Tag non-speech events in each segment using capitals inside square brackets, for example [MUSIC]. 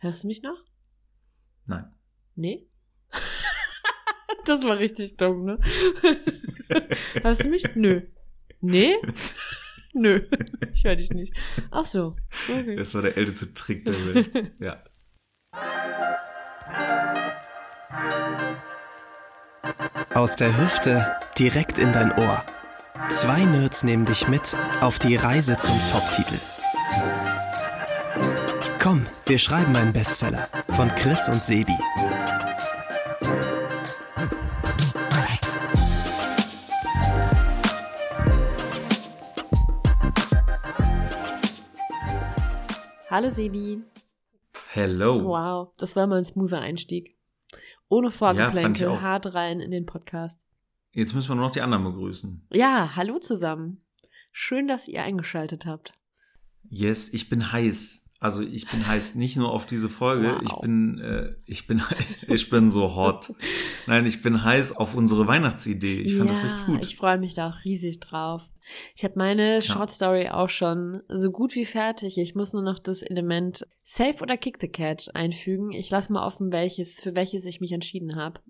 Hörst du mich noch? Nein. Nee? [LAUGHS] das war richtig dumm, ne? [LAUGHS] Hörst du mich? Nö. Nee? [LAUGHS] Nö. Ich höre dich nicht. Ach so. Okay. Das war der älteste Trick der Welt. Ja. Aus der Hüfte direkt in dein Ohr. Zwei Nerds nehmen dich mit auf die Reise zum Top-Titel. Wir schreiben einen Bestseller von Chris und Sebi. Hallo Sebi. Hello. Wow, das war mal ein smoother Einstieg. Ohne Ja, Vorgeplänkel, auch. hart rein in den Podcast. Jetzt müssen wir nur noch die anderen begrüßen. Ja, hallo zusammen. Schön, dass ihr eingeschaltet habt. Yes, ich bin heiß. Also ich bin heiß nicht nur auf diese Folge. Wow. Ich bin, äh, ich bin, [LAUGHS] ich bin so hot. Nein, ich bin heiß auf unsere Weihnachtsidee. Ich fand ja, das richtig gut. ich freue mich da auch riesig drauf. Ich habe meine Short Story auch schon so gut wie fertig. Ich muss nur noch das Element Save oder Kick the Cat einfügen. Ich lasse mal offen, welches für welches ich mich entschieden habe.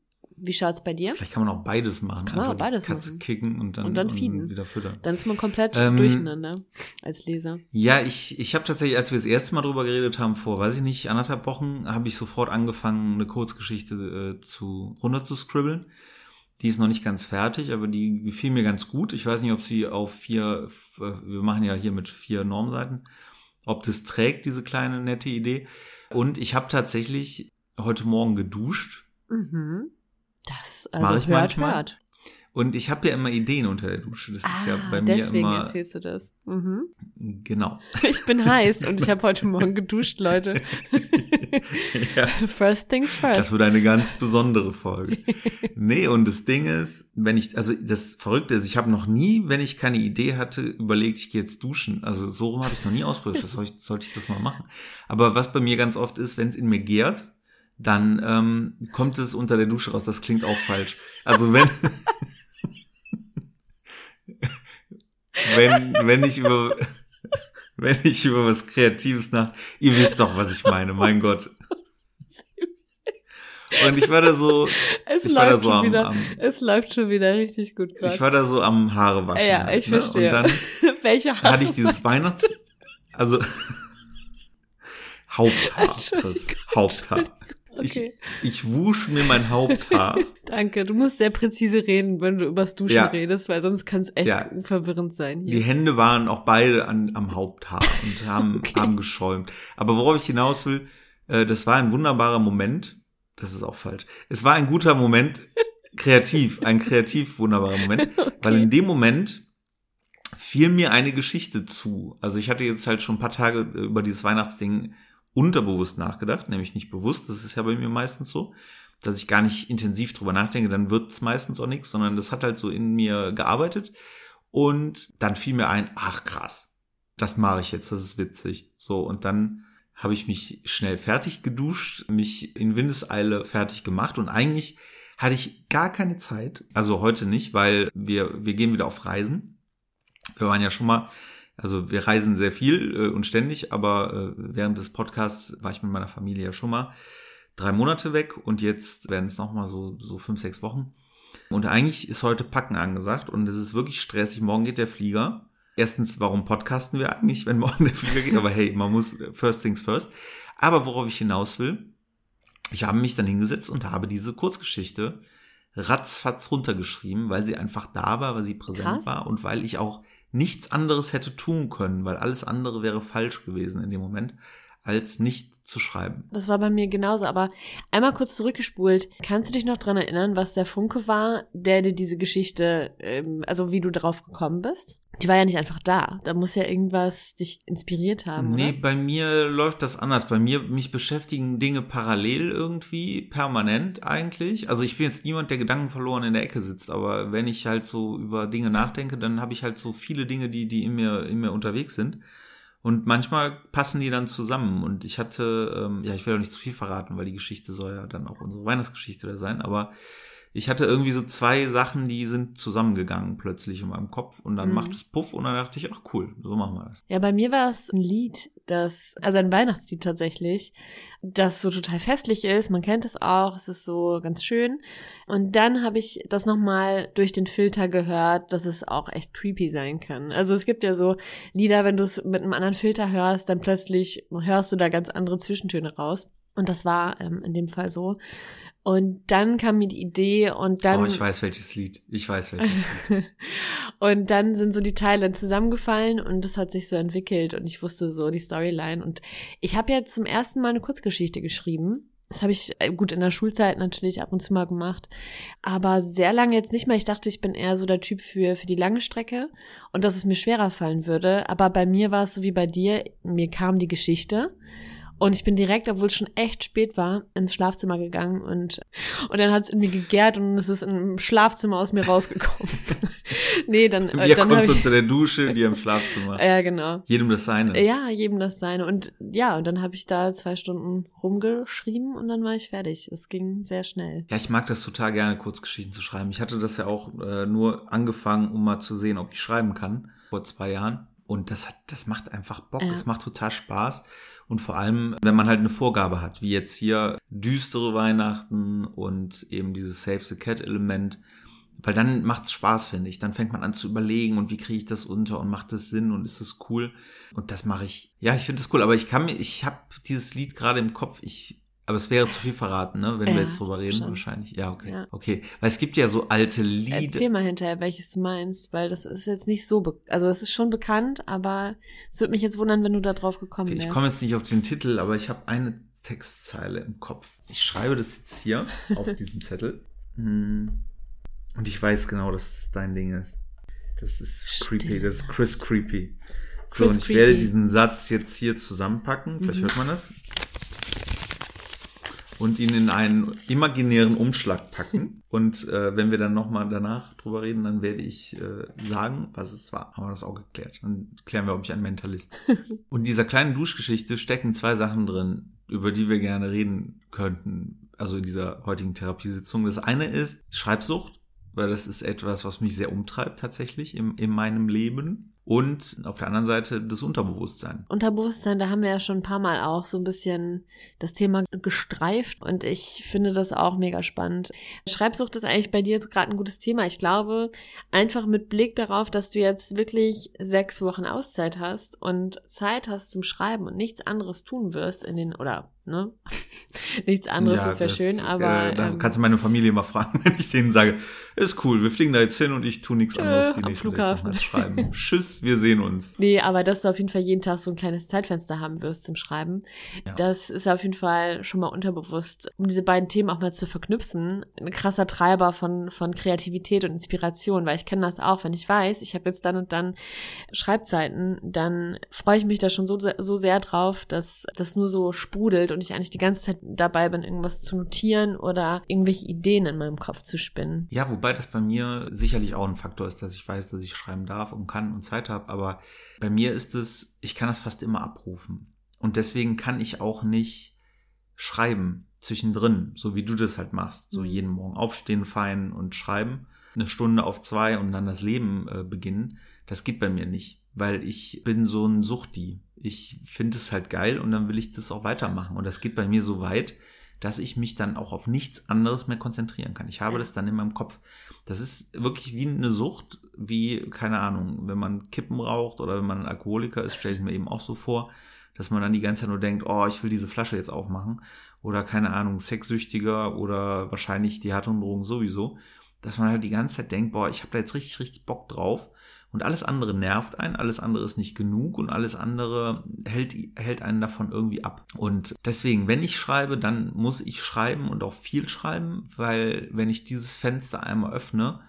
Wie schaut's bei dir? Vielleicht kann man auch beides machen. Kann man Einfach auch beides Katze machen. kicken und dann, Und dann feeden. wieder füttern. Dann ist man komplett Ähm, durcheinander als Leser. Ja, ich, ich habe tatsächlich, als wir das erste Mal drüber geredet haben, vor, weiß ich nicht, anderthalb Wochen, habe ich sofort angefangen, eine Kurzgeschichte äh, zu runter zu scribbeln. Die ist noch nicht ganz fertig, aber die gefiel mir ganz gut. Ich weiß nicht, ob sie auf vier, äh, wir machen ja hier mit vier Normseiten, ob das trägt, diese kleine nette Idee. Und ich habe tatsächlich heute Morgen geduscht Mhm. Das Mach also ich hört, manchmal. hört. und ich habe ja immer Ideen unter der Dusche. Das ist ja Ah, bei mir deswegen immer erzählst du das. Mhm. genau. [LAUGHS] Ich bin heiß und ich [LAUGHS] habe heute Morgen geduscht, Leute. ja. [LAUGHS] First things Das first. wird eine ganz besondere Folge. Nee, und das Ding ist, wenn ich, also das Verrückte ist, ich habe noch nie, wenn ich keine Idee hatte, überlegt, ich gehe jetzt duschen. Also so rum habe ich es noch nie ausprobiert. Was soll ich, sollte ich das mal machen? Aber was bei mir ganz oft ist, wenn es in mir gärt, dann ähm, kommt es unter der Dusche raus. Das klingt auch falsch. Also wenn, [LAUGHS] wenn, wenn ich über, wenn ich über was Kreatives nach, ihr wisst doch, was ich meine, mein Gott. Und ich war da so, Es ich war da läuft so schon am, wieder. am Es läuft schon wieder richtig gut gerade. ich war da so am Haare waschen. Ja, halt, ich ne? verstehe. Und dann [LAUGHS] Welche Haare hatte ich dieses Weihnachts, also [LAUGHS] Haupthaar, Chris. Haupthaar. Okay, Ich, ich wusch mir mein Haupthaar. [LAUGHS] danke. Du musst sehr präzise reden, wenn du übers Duschen Ja. redest, weil sonst kann es echt Ja. verwirrend sein Die hier. Hände waren auch beide an, am Haupthaar und [LAUGHS] haben, Okay. haben geschäumt. Aber worauf ich hinaus will, äh, das war ein wunderbarer Moment. Das ist auch falsch. Es war ein guter Moment, kreativ, ein kreativ wunderbarer Moment, [LAUGHS] weil in dem Moment fiel mir eine Geschichte zu. Also ich hatte jetzt halt schon ein paar Tage über dieses Weihnachtsding unterbewusst nachgedacht, nämlich nicht bewusst. Das ist ja bei mir meistens so, dass ich gar nicht intensiv drüber nachdenke, dann wird's meistens auch nichts, sondern das hat halt so in mir gearbeitet. Und dann fiel mir ein, ach krass, das mache ich jetzt, das ist witzig. So, und dann habe ich mich schnell fertig geduscht, mich in Windeseile fertig gemacht und eigentlich hatte ich gar keine Zeit, also heute nicht, weil wir, wir gehen wieder auf Reisen. Wir waren ja schon mal, also wir reisen sehr viel äh, und ständig, aber äh, während des Podcasts war ich mit meiner Familie ja schon mal drei Monate weg und jetzt werden es nochmal so, so fünf, sechs Wochen. Und eigentlich ist heute Packen angesagt und es ist wirklich stressig. Morgen geht der Flieger. Erstens, warum podcasten wir eigentlich, wenn morgen der Flieger geht? Aber hey, man muss first things first. Aber worauf ich hinaus will, ich habe mich dann hingesetzt und habe diese Kurzgeschichte ratzfatz runtergeschrieben, weil sie einfach da war, weil sie präsent Krass. war und weil ich auch nichts anderes hätte tun können, weil alles andere wäre falsch gewesen in dem Moment, als nicht zu schreiben. Das war bei mir genauso, aber einmal kurz zurückgespult. Kannst du dich noch dran erinnern, was der Funke war, der dir diese Geschichte, ähm, also wie du drauf gekommen bist? Die war ja nicht einfach da. Da muss ja irgendwas dich inspiriert haben, Nee, oder? bei mir läuft das anders. Bei mir, mich beschäftigen Dinge parallel irgendwie, permanent eigentlich. Also ich bin jetzt niemand, der Gedanken verloren in der Ecke sitzt, aber wenn ich halt so über Dinge nachdenke, dann habe ich halt so viele Dinge, die, die in mir, in mir unterwegs sind. Und manchmal passen die dann zusammen. Und ich hatte, ähm, ja, ich will auch nicht zu viel verraten, weil die Geschichte soll ja dann auch unsere Weihnachtsgeschichte da sein, aber ich hatte irgendwie so zwei Sachen, die sind zusammengegangen plötzlich in meinem Kopf und dann Mhm. macht es Puff und dann dachte ich, ach cool, so machen wir das. Ja, bei mir war es ein Lied, das, also ein Weihnachtslied tatsächlich, das so total festlich ist. Man kennt es auch, es ist so ganz schön. Und dann habe ich das nochmal durch den Filter gehört, dass es auch echt creepy sein kann. Also es gibt ja so Lieder, wenn du es mit einem anderen Filter hörst, dann plötzlich hörst du da ganz andere Zwischentöne raus. Und das war ähm, in dem Fall so. Und dann kam mir die Idee und dann. oh, ich weiß welches Lied. Ich weiß welches Lied. [LAUGHS] und dann sind so die Teile zusammengefallen und das hat sich so entwickelt und ich wusste so die Storyline. Und ich habe jetzt zum ersten Mal eine Kurzgeschichte geschrieben. Das habe ich äh, gut in der Schulzeit natürlich ab und zu mal gemacht, aber sehr lange jetzt nicht mehr. Ich dachte, ich bin eher so der Typ für für die lange Strecke und dass es mir schwerer fallen würde. Aber bei mir war es so wie bei dir. Mir kam die Geschichte und ich bin direkt, obwohl es schon echt spät war, ins Schlafzimmer gegangen und, und dann hat es in mir gegärt und es ist im Schlafzimmer aus mir rausgekommen. [LAUGHS] nee, dann, äh, Mir dann kommt unter der Dusche, dir im Schlafzimmer. ja, genau. Jedem das seine. Ja, jedem das seine. Und ja, und dann habe ich da zwei Stunden rumgeschrieben und dann war ich fertig. Es ging sehr schnell. Ja, ich mag das total gerne, Kurzgeschichten zu schreiben. Ich hatte das ja auch äh, nur angefangen, um mal zu sehen, ob ich schreiben kann, vor zwei Jahren. Und das hat, das macht einfach Bock. Ja. Es macht total Spaß. Und vor allem, wenn man halt eine Vorgabe hat, wie jetzt hier düstere Weihnachten und eben dieses Save the Cat Element. Weil dann macht's Spaß, finde ich. Dann fängt man an zu überlegen und wie kriege ich das unter und macht das Sinn und ist das cool. Und das mache ich. Ja, ich finde das cool. Aber ich kann mir, ich habe dieses Lied gerade im Kopf. Ich aber es wäre zu viel verraten, ne, wenn Ja, wir jetzt drüber reden, schon. wahrscheinlich. Ja, okay. Ja. Okay. Weil es gibt ja so alte Lieder. Erzähl mal hinterher, welches du meinst, weil das ist jetzt nicht so, also es ist schon bekannt, aber es würde mich jetzt wundern, wenn du da drauf gekommen Okay, ich komme jetzt nicht auf den Titel, aber ich habe eine Textzeile im Kopf. Ich schreibe das jetzt hier [LAUGHS] auf diesen Zettel. Hm. Und ich weiß genau, dass es dein Ding ist. Das ist creepy, Stimmt. das ist Chris Creepy. So, Chris und ich werde Creepy. diesen Satz jetzt hier zusammenpacken. Vielleicht Mhm. hört man das. Und ihn in einen imaginären Umschlag packen. [LAUGHS] Und äh, wenn wir dann nochmal danach drüber reden, dann werde ich äh, sagen, was es war. Haben wir das auch geklärt. Dann klären wir, ob ich ein Mentalist bin. [LAUGHS] Und in dieser kleinen Duschgeschichte stecken zwei Sachen drin, über die wir gerne reden könnten. Also in dieser heutigen Therapiesitzung. Das eine ist Schreibsucht, weil das ist etwas, was mich sehr umtreibt tatsächlich im, in meinem Leben. Und auf der anderen Seite das Unterbewusstsein. Unterbewusstsein, da haben wir ja schon ein paar Mal auch so ein bisschen das Thema gestreift und ich finde das auch mega spannend. Schreibsucht ist eigentlich bei dir jetzt gerade ein gutes Thema. Ich glaube, einfach mit Blick darauf, dass du jetzt wirklich sechs Wochen Auszeit hast und Zeit hast zum Schreiben und nichts anderes tun wirst in den, oder, ne? [LAUGHS] nichts anderes, Ja, das wäre schön, aber. Äh, da ähm, kannst du meine Familie mal fragen, [LAUGHS] wenn ich denen sage, ist cool, wir fliegen da jetzt hin und ich tu nichts Tschö, anderes die nächsten sechs Flughafen. Wochen als schreiben. [LAUGHS] Tschüss, wir sehen uns. Nee, aber dass du auf jeden Fall jeden Tag so ein kleines Zeitfenster haben wirst zum Schreiben, Ja. das ist auf jeden Fall schon mal unterbewusst. Um diese beiden Themen auch mal zu verknüpfen, ein krasser Treiber von, von Kreativität und Inspiration, weil ich kenne das auch, wenn ich weiß, ich habe jetzt dann und dann Schreibzeiten, dann freue ich mich da schon so, so sehr drauf, dass das nur so sprudelt und ich eigentlich die ganze Zeit dabei bin, irgendwas zu notieren oder irgendwelche Ideen in meinem Kopf zu spinnen. Ja, wobei das bei mir sicherlich auch ein Faktor ist, dass ich weiß, dass ich schreiben darf und kann und Zeit habe. Aber bei mir ist es, ich kann das fast immer abrufen. Und deswegen kann ich auch nicht schreiben zwischendrin, so wie du das halt machst. So Mhm. jeden Morgen aufstehen, fein und schreiben. Eine Stunde auf zwei und dann das Leben äh, beginnen. Das geht bei mir nicht, weil ich bin so ein Suchti. Ich finde es halt geil und dann will ich das auch weitermachen. Und das geht bei mir so weit, dass ich mich dann auch auf nichts anderes mehr konzentrieren kann. Ich habe das dann in meinem Kopf. Das ist wirklich wie eine Sucht, wie, keine Ahnung, wenn man Kippen raucht oder wenn man ein Alkoholiker ist, stelle ich mir eben auch so vor, dass man dann die ganze Zeit nur denkt, oh, ich will diese Flasche jetzt aufmachen. Oder keine Ahnung, Sexsüchtiger oder wahrscheinlich die harten Drogen sowieso. Dass man halt die ganze Zeit denkt, boah, ich habe da jetzt richtig, richtig Bock drauf. Und alles andere nervt einen, alles andere ist nicht genug und alles andere hält, hält einen davon irgendwie ab. Und deswegen, wenn ich schreibe, dann muss ich schreiben und auch viel schreiben, weil wenn ich dieses Fenster einmal öffne,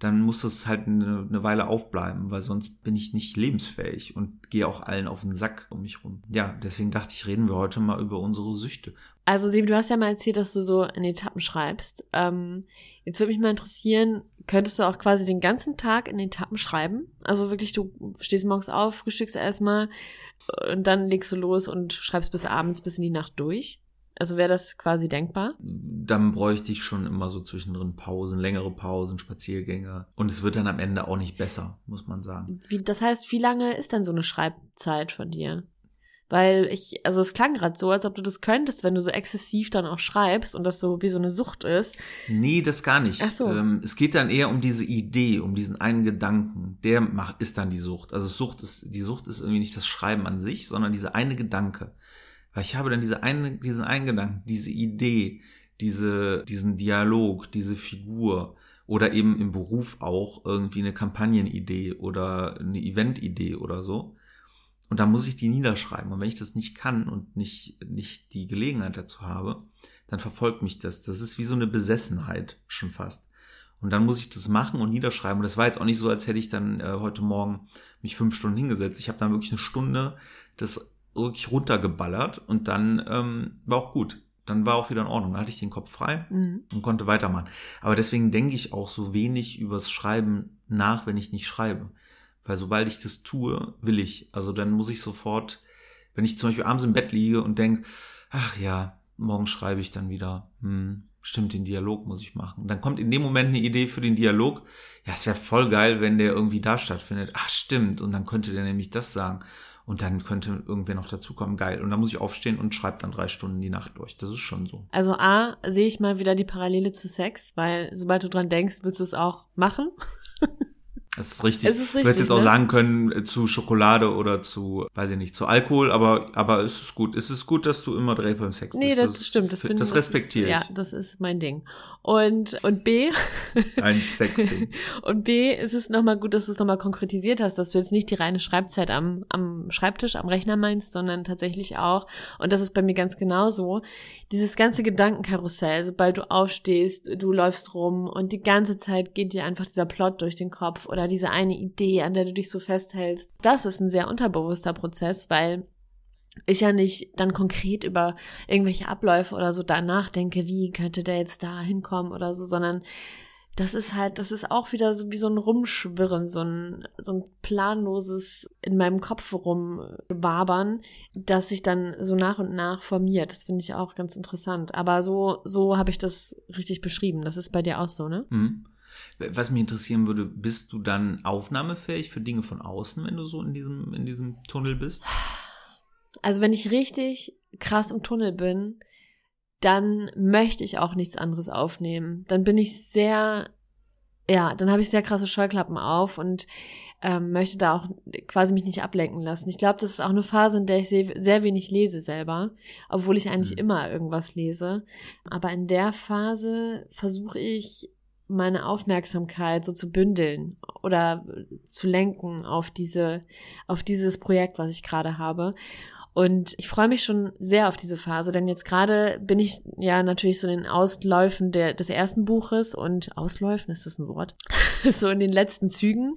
dann muss es halt eine, eine Weile aufbleiben, weil sonst bin ich nicht lebensfähig und gehe auch allen auf den Sack um mich rum. Ja, deswegen dachte ich, reden wir heute mal über unsere Süchte. Also Sebi, du hast ja mal erzählt, dass du so in Etappen schreibst. Ähm, jetzt würde mich mal interessieren, könntest du auch quasi den ganzen Tag in Etappen schreiben? Also wirklich, du stehst morgens auf, frühstückst erstmal und dann legst du los und schreibst bis abends, bis in die Nacht durch. Also wäre das quasi denkbar? Dann bräuchte ich schon immer so zwischendrin Pausen, längere Pausen, Spaziergänge. Und es wird dann am Ende auch nicht besser, muss man sagen. Wie, das heißt, wie lange ist denn so eine Schreibzeit von dir? Weil ich, also es klang gerade so, als ob du das könntest, wenn du so exzessiv dann auch schreibst und das so wie so eine Sucht ist. Nee, das gar nicht. Ach so. Ähm, es geht dann eher um diese Idee, um diesen einen Gedanken. Der macht, ist dann die Sucht. Also Sucht ist, die Sucht ist irgendwie nicht das Schreiben an sich, sondern dieser eine Gedanke. Weil ich habe dann diese eine, diesen einen Gedanken, diese Idee, diese, diesen Dialog, diese Figur oder eben im Beruf auch irgendwie eine Kampagnenidee oder eine Eventidee oder so. Und da muss ich die niederschreiben. Und wenn ich das nicht kann und nicht, nicht die Gelegenheit dazu habe, dann verfolgt mich das. Das ist wie so eine Besessenheit schon fast. Und dann muss ich das machen und niederschreiben. Und das war jetzt auch nicht so, als hätte ich dann äh, heute Morgen mich fünf Stunden hingesetzt. Ich habe dann wirklich eine Stunde das wirklich runtergeballert und dann ähm, war auch gut. Dann war auch wieder in Ordnung. Dann hatte ich den Kopf frei Mhm. und konnte weitermachen. Aber deswegen denke ich auch so wenig übers Schreiben nach, wenn ich nicht schreibe. Weil sobald ich das tue, will ich. Also dann muss ich sofort, wenn ich zum Beispiel abends im Bett liege und denke, ach ja, morgen schreibe ich dann wieder. Hm, stimmt, den Dialog muss ich machen. Und dann kommt in dem Moment eine Idee für den Dialog. Ja, es wäre voll geil, wenn der irgendwie da stattfindet. Ach, stimmt. Und dann könnte der nämlich das sagen. Und dann könnte irgendwer noch dazukommen. Geil. Und dann muss ich aufstehen und schreibe dann drei Stunden die Nacht durch. Das ist schon so. Also A, sehe ich mal wieder die Parallele zu Sex, weil sobald du dran denkst, willst du es auch machen. Das ist richtig. Es ist du hättest richtig, jetzt auch ne? sagen können äh, zu Schokolade oder zu, weiß ich nicht, zu Alkohol, aber, aber es ist gut. Es ist gut, dass du immer direkt beim Sex Nee, bist. das, stimmt. Das, bin, das respektiere ist, ich. Ja, das ist mein Ding. Und, und B, [LAUGHS] Ein Sexding. [LAUGHS] und B, ist es nochmal gut, dass du es nochmal konkretisiert hast, dass du jetzt nicht die reine Schreibzeit am, am Schreibtisch, am Rechner meinst, sondern tatsächlich auch, und das ist bei mir ganz genauso, dieses ganze Gedankenkarussell, sobald du aufstehst, du läufst rum und die ganze Zeit geht dir einfach dieser Plot durch den Kopf oder diese eine Idee, an der du dich so festhältst. Das ist ein sehr unterbewusster Prozess, weil ich ja nicht dann konkret über irgendwelche Abläufe oder so danach denke, wie könnte der jetzt da hinkommen oder so, sondern das ist halt, das ist auch wieder so wie so ein Rumschwirren, so ein, so ein planloses in meinem Kopf rumwabern, das sich dann so nach und nach formiert. Das finde ich auch ganz interessant. Aber so, so habe ich das richtig beschrieben. Das ist bei dir auch so, ne? Hm. Was mich interessieren würde, bist du dann aufnahmefähig für Dinge von außen, wenn du so in diesem, in diesem Tunnel bist? Also wenn ich richtig krass im Tunnel bin, dann möchte ich auch nichts anderes aufnehmen. Dann bin ich sehr, ja, dann habe ich sehr krasse Scheuklappen auf und ähm, möchte da auch quasi mich nicht ablenken lassen. Ich glaube, das ist auch eine Phase, in der ich sehr, sehr wenig lese selber, obwohl ich eigentlich Mhm. immer irgendwas lese. Aber in der Phase versuche ich meine Aufmerksamkeit so zu bündeln oder zu lenken auf diese, auf dieses Projekt, was ich gerade habe. Und ich freue mich schon sehr auf diese Phase, denn jetzt gerade bin ich ja natürlich so in den Ausläufen der, des ersten Buches und Ausläufen, ist das ein Wort? [LAUGHS] so in den letzten Zügen.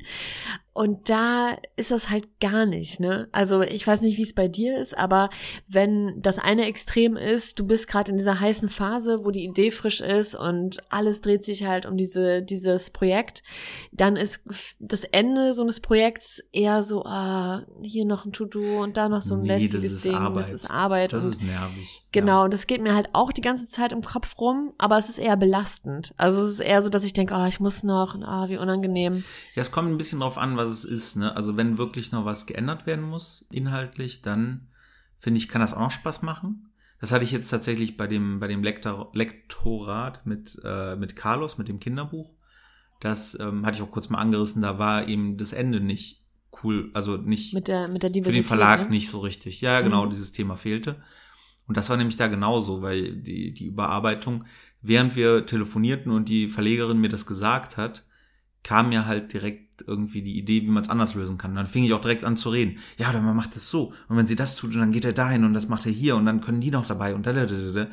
Und da ist das halt gar nicht, ne? Also ich weiß nicht, wie es bei dir ist, aber wenn das eine Extrem ist, du bist gerade in dieser heißen Phase, wo die Idee frisch ist und alles dreht sich halt um diese, dieses Projekt, dann ist das Ende so eines Projekts eher so, ah, hier noch ein To-Do und da noch so ein Nee, lästiges das ist Ding, Arbeit. das ist Arbeit. Das ist nervig. Genau, Ja. und das geht mir halt auch die ganze Zeit im Kopf rum, aber es ist eher belastend. Also es ist eher so, dass ich denke, oh, ich muss noch, ah, wie unangenehm. Ja, es kommt ein bisschen drauf an, was es ist. Ne? Also wenn wirklich noch was geändert werden muss, inhaltlich, dann finde ich, kann das auch noch Spaß machen. Das hatte ich jetzt tatsächlich bei dem, bei dem Lektor, Lektorat mit, äh, mit Carlos, mit dem Kinderbuch. Das ähm, hatte ich auch kurz mal angerissen, da war eben das Ende nicht cool, also nicht Mit der, mit der für den Verlag ne? nicht so richtig. Ja, genau, Mhm. dieses Thema fehlte. Und das war nämlich da genauso, weil die, die Überarbeitung, während wir telefonierten und die Verlegerin mir das gesagt hat, kam mir halt direkt irgendwie die Idee, wie man es anders lösen kann. Und dann fing ich auch direkt an zu reden. Ja, oder man macht es so. Und wenn sie das tut, dann geht er dahin und das macht er hier und dann können die noch dabei und da, da, da, da.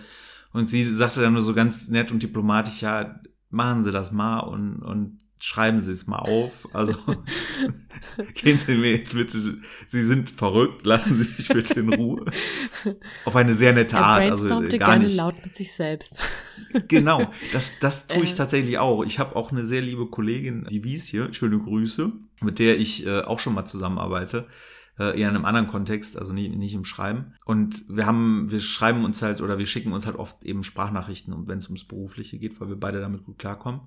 Und sie sagte dann nur so ganz nett und diplomatisch, ja, machen Sie das mal und, und schreiben Sie es mal auf. Also [LAUGHS] gehen Sie mir jetzt bitte, Sie sind verrückt, lassen Sie mich bitte in Ruhe. Auf eine sehr nette Er Art, also gar gerne nicht. laut mit sich selbst. Genau, das, das [LAUGHS] tue ich Äh. tatsächlich auch. Ich habe auch eine sehr liebe Kollegin, die Wies hier, schöne Grüße, mit der ich äh, auch schon mal zusammenarbeite. äh, eher in einem anderen Kontext, also nicht, nicht im Schreiben. Und wir haben, wir schreiben uns halt oder wir schicken uns halt oft eben Sprachnachrichten, wenn es ums Berufliche geht, weil wir beide damit gut klarkommen.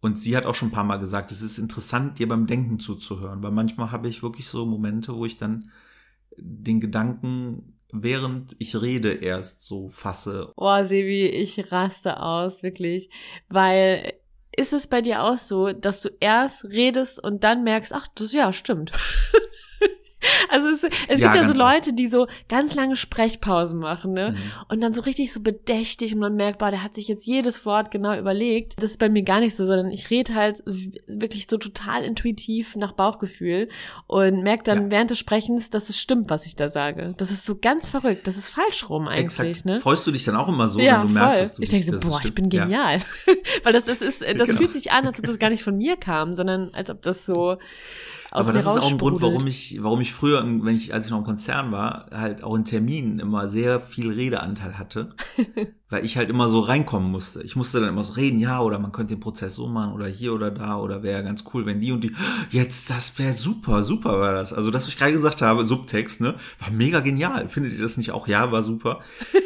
Und sie hat auch schon ein paar Mal gesagt, es ist interessant, dir beim Denken zuzuhören, weil manchmal habe ich wirklich so Momente, wo ich dann den Gedanken, während ich rede, erst so fasse. Oh, Sebi, ich raste aus, wirklich. Weil ist es bei dir auch so, dass du erst redest und dann merkst, ach, das ja, stimmt. [LAUGHS] [LAUGHS] Also es, es ja, gibt ja so Leute, die so ganz lange Sprechpausen machen, ne? Mhm. Und dann so richtig so bedächtig und man merkt, boah, der hat sich jetzt jedes Wort genau überlegt. Das ist bei mir gar nicht so, sondern ich rede halt wirklich so total intuitiv nach Bauchgefühl und merke dann ja. während des Sprechens, dass es stimmt, was ich da sage. Das ist so ganz verrückt. Das ist falsch rum eigentlich, Exakt. ne? Freust du dich dann auch immer so, ja, wenn du voll. merkst, dass du Ich denke so, boah, ich bin genial. [LAUGHS] Weil das ist, ist das [LAUGHS] genau. fühlt sich an, als ob das gar nicht von mir kam, sondern als ob das so aus Aber das ist auch ein Grund, warum ich, warum ich früher, wenn ich, als ich noch im Konzern war, halt auch in Terminen immer sehr viel Redeanteil hatte. [LAUGHS] weil ich halt immer so reinkommen musste. Ich musste dann immer so reden, ja, oder man könnte den Prozess so machen oder hier oder da oder wäre ganz cool, wenn die und die, jetzt, das wäre super, super war das. Also das, was ich gerade gesagt habe, Subtext, ne, war mega genial. Findet ihr das nicht auch? Ja, war super.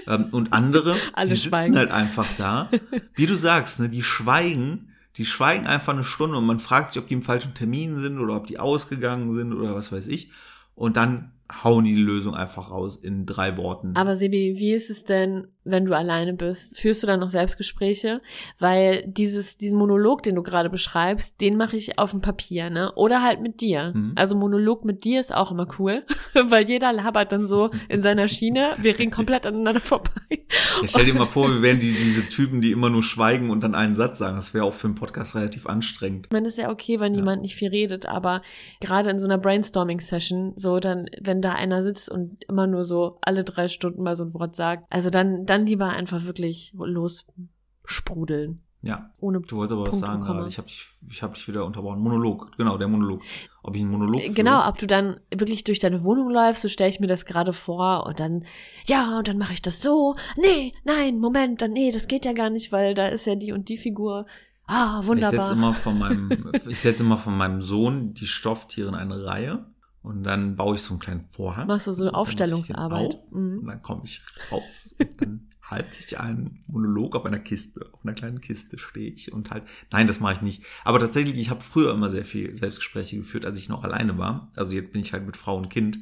Ähm, und andere, [LAUGHS] die sitzen schweigen. halt einfach da. Wie du sagst, ne, die schweigen die schweigen einfach eine Stunde und man fragt sich, ob die im falschen Termin sind oder ob die ausgegangen sind oder was weiß ich. Und dann hauen die die Lösung einfach raus in drei Worten. Aber Sebi, wie ist es denn, wenn du alleine bist? Führst du dann noch Selbstgespräche? Weil dieses, diesen Monolog, den du gerade beschreibst, den mache ich auf dem Papier, ne? Oder halt mit dir. Mhm. Also Monolog mit dir ist auch immer cool, [LAUGHS] weil jeder labert dann so in seiner Schiene. Wir reden komplett aneinander vorbei. Ja, stell dir [LAUGHS] mal vor, wir wären die, diese Typen, die immer nur schweigen und dann einen Satz sagen. Das wäre auch für einen Podcast relativ anstrengend. Ich meine, das ist ja okay, wenn ja. jemand nicht viel redet, aber gerade in so einer Brainstorming-Session, so dann, wenn wenn da einer sitzt und immer nur so alle drei Stunden mal so ein Wort sagt. Also dann, dann lieber einfach wirklich lossprudeln. Ja. Ohne Du wolltest aber Punkt was sagen gerade. Ich habe dich, ich hab dich wieder unterbrochen. Monolog, genau, der Monolog. Ob ich einen Monolog führe. Genau, ob du dann wirklich durch deine Wohnung läufst, so stelle ich mir das gerade vor und dann, ja, und dann mache ich das so. Nee, nein, Moment, dann, nee, das geht ja gar nicht, weil da ist ja die und die Figur. Ah, wunderbar. Ich setze immer von [LAUGHS] meinem, ich setze immer von meinem Sohn die Stofftiere in eine Reihe. Und dann baue ich so einen kleinen Vorhang. Machst du so Aufstellungsarbeit? Auf, mhm. Und dann komme ich raus und dann halte ich einen Monolog auf einer Kiste, auf einer kleinen Kiste stehe ich und halt, nein, das mache ich nicht. Aber tatsächlich, ich habe früher immer sehr viel Selbstgespräche geführt, als ich noch alleine war. Also jetzt bin ich halt mit Frau und Kind.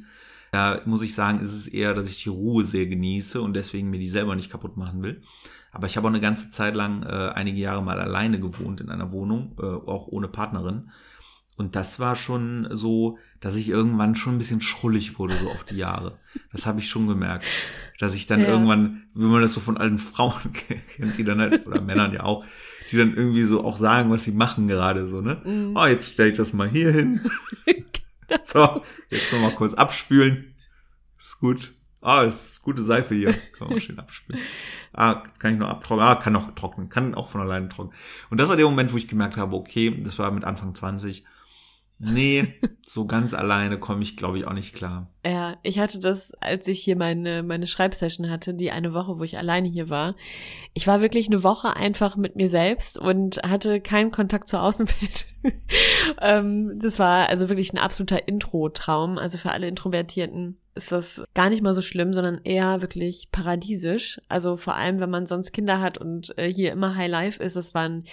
Da muss ich sagen, ist es eher, dass ich die Ruhe sehr genieße und deswegen mir die selber nicht kaputt machen will. Aber ich habe auch eine ganze Zeit lang, äh, einige Jahre mal alleine gewohnt in einer Wohnung, äh, auch ohne Partnerin. Und das war schon so, dass ich irgendwann schon ein bisschen schrullig wurde, so auf die Jahre. Das habe ich schon gemerkt. Dass ich dann ja. irgendwann, wie man das so von allen Frauen [LAUGHS] kennt, die dann halt, oder Männern ja auch, die dann irgendwie so auch sagen, was sie machen gerade so, ne? Mhm. Oh, jetzt stelle ich das mal hier hin. [LAUGHS] so, jetzt noch mal kurz abspülen. Ist gut. Ah, ist gute Seife hier. Kann man auch schön abspülen. Ah, kann ich noch abtrocknen. Ah, kann auch trocknen. Kann auch von alleine trocknen. Und das war der Moment, wo ich gemerkt habe, okay, das war mit Anfang 20 Nee, so ganz alleine komme ich, glaube ich, auch nicht klar. Ja, ich hatte das, als ich hier meine, meine Schreibsession hatte, die eine Woche, wo ich alleine hier war. Ich war wirklich eine Woche einfach mit mir selbst und hatte keinen Kontakt zur Außenwelt. [LAUGHS] ähm, das war also wirklich ein absoluter Intro-Traum. Also für alle Introvertierten ist das gar nicht mal so schlimm, sondern eher wirklich paradiesisch. Also vor allem, wenn man sonst Kinder hat und äh, hier immer High Life ist, das waren,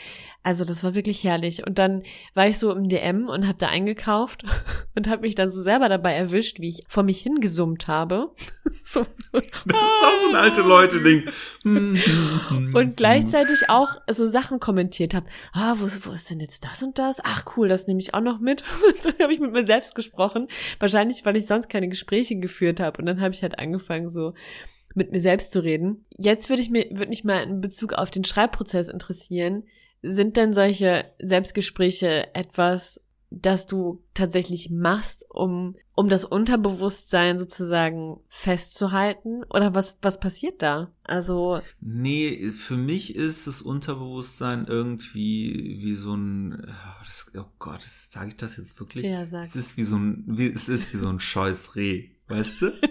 also das war wirklich herrlich. Und dann war ich so im DM und habe da eingekauft [LAUGHS] und habe mich dann so selber dabei erwischt, wie ich vor mich hingesummt habe. [LAUGHS] so, so, das ist auch so ein alte Leute-Ding. [LAUGHS] und gleichzeitig auch so Sachen kommentiert habe. Ah, wo, wo ist denn jetzt das und das? Ach cool, das nehme ich auch noch mit. so habe ich mit mir selbst gesprochen. Wahrscheinlich, weil ich sonst keine Gespräche geführt geführt habe. Und dann habe ich halt angefangen, so mit mir selbst zu reden. Jetzt würde ich mir, würde mich mal in Bezug auf den Schreibprozess interessieren. Sind denn solche Selbstgespräche etwas, das du tatsächlich machst, um, um das Unterbewusstsein sozusagen festzuhalten? Oder was, was passiert da? Also. Nee, für mich ist das Unterbewusstsein irgendwie wie so ein, das, oh Gott, sage ich das jetzt wirklich? Ja, sag. Es ist wie so ein, wie, es ist wie so ein scheues Reh. Weißt du? [LAUGHS]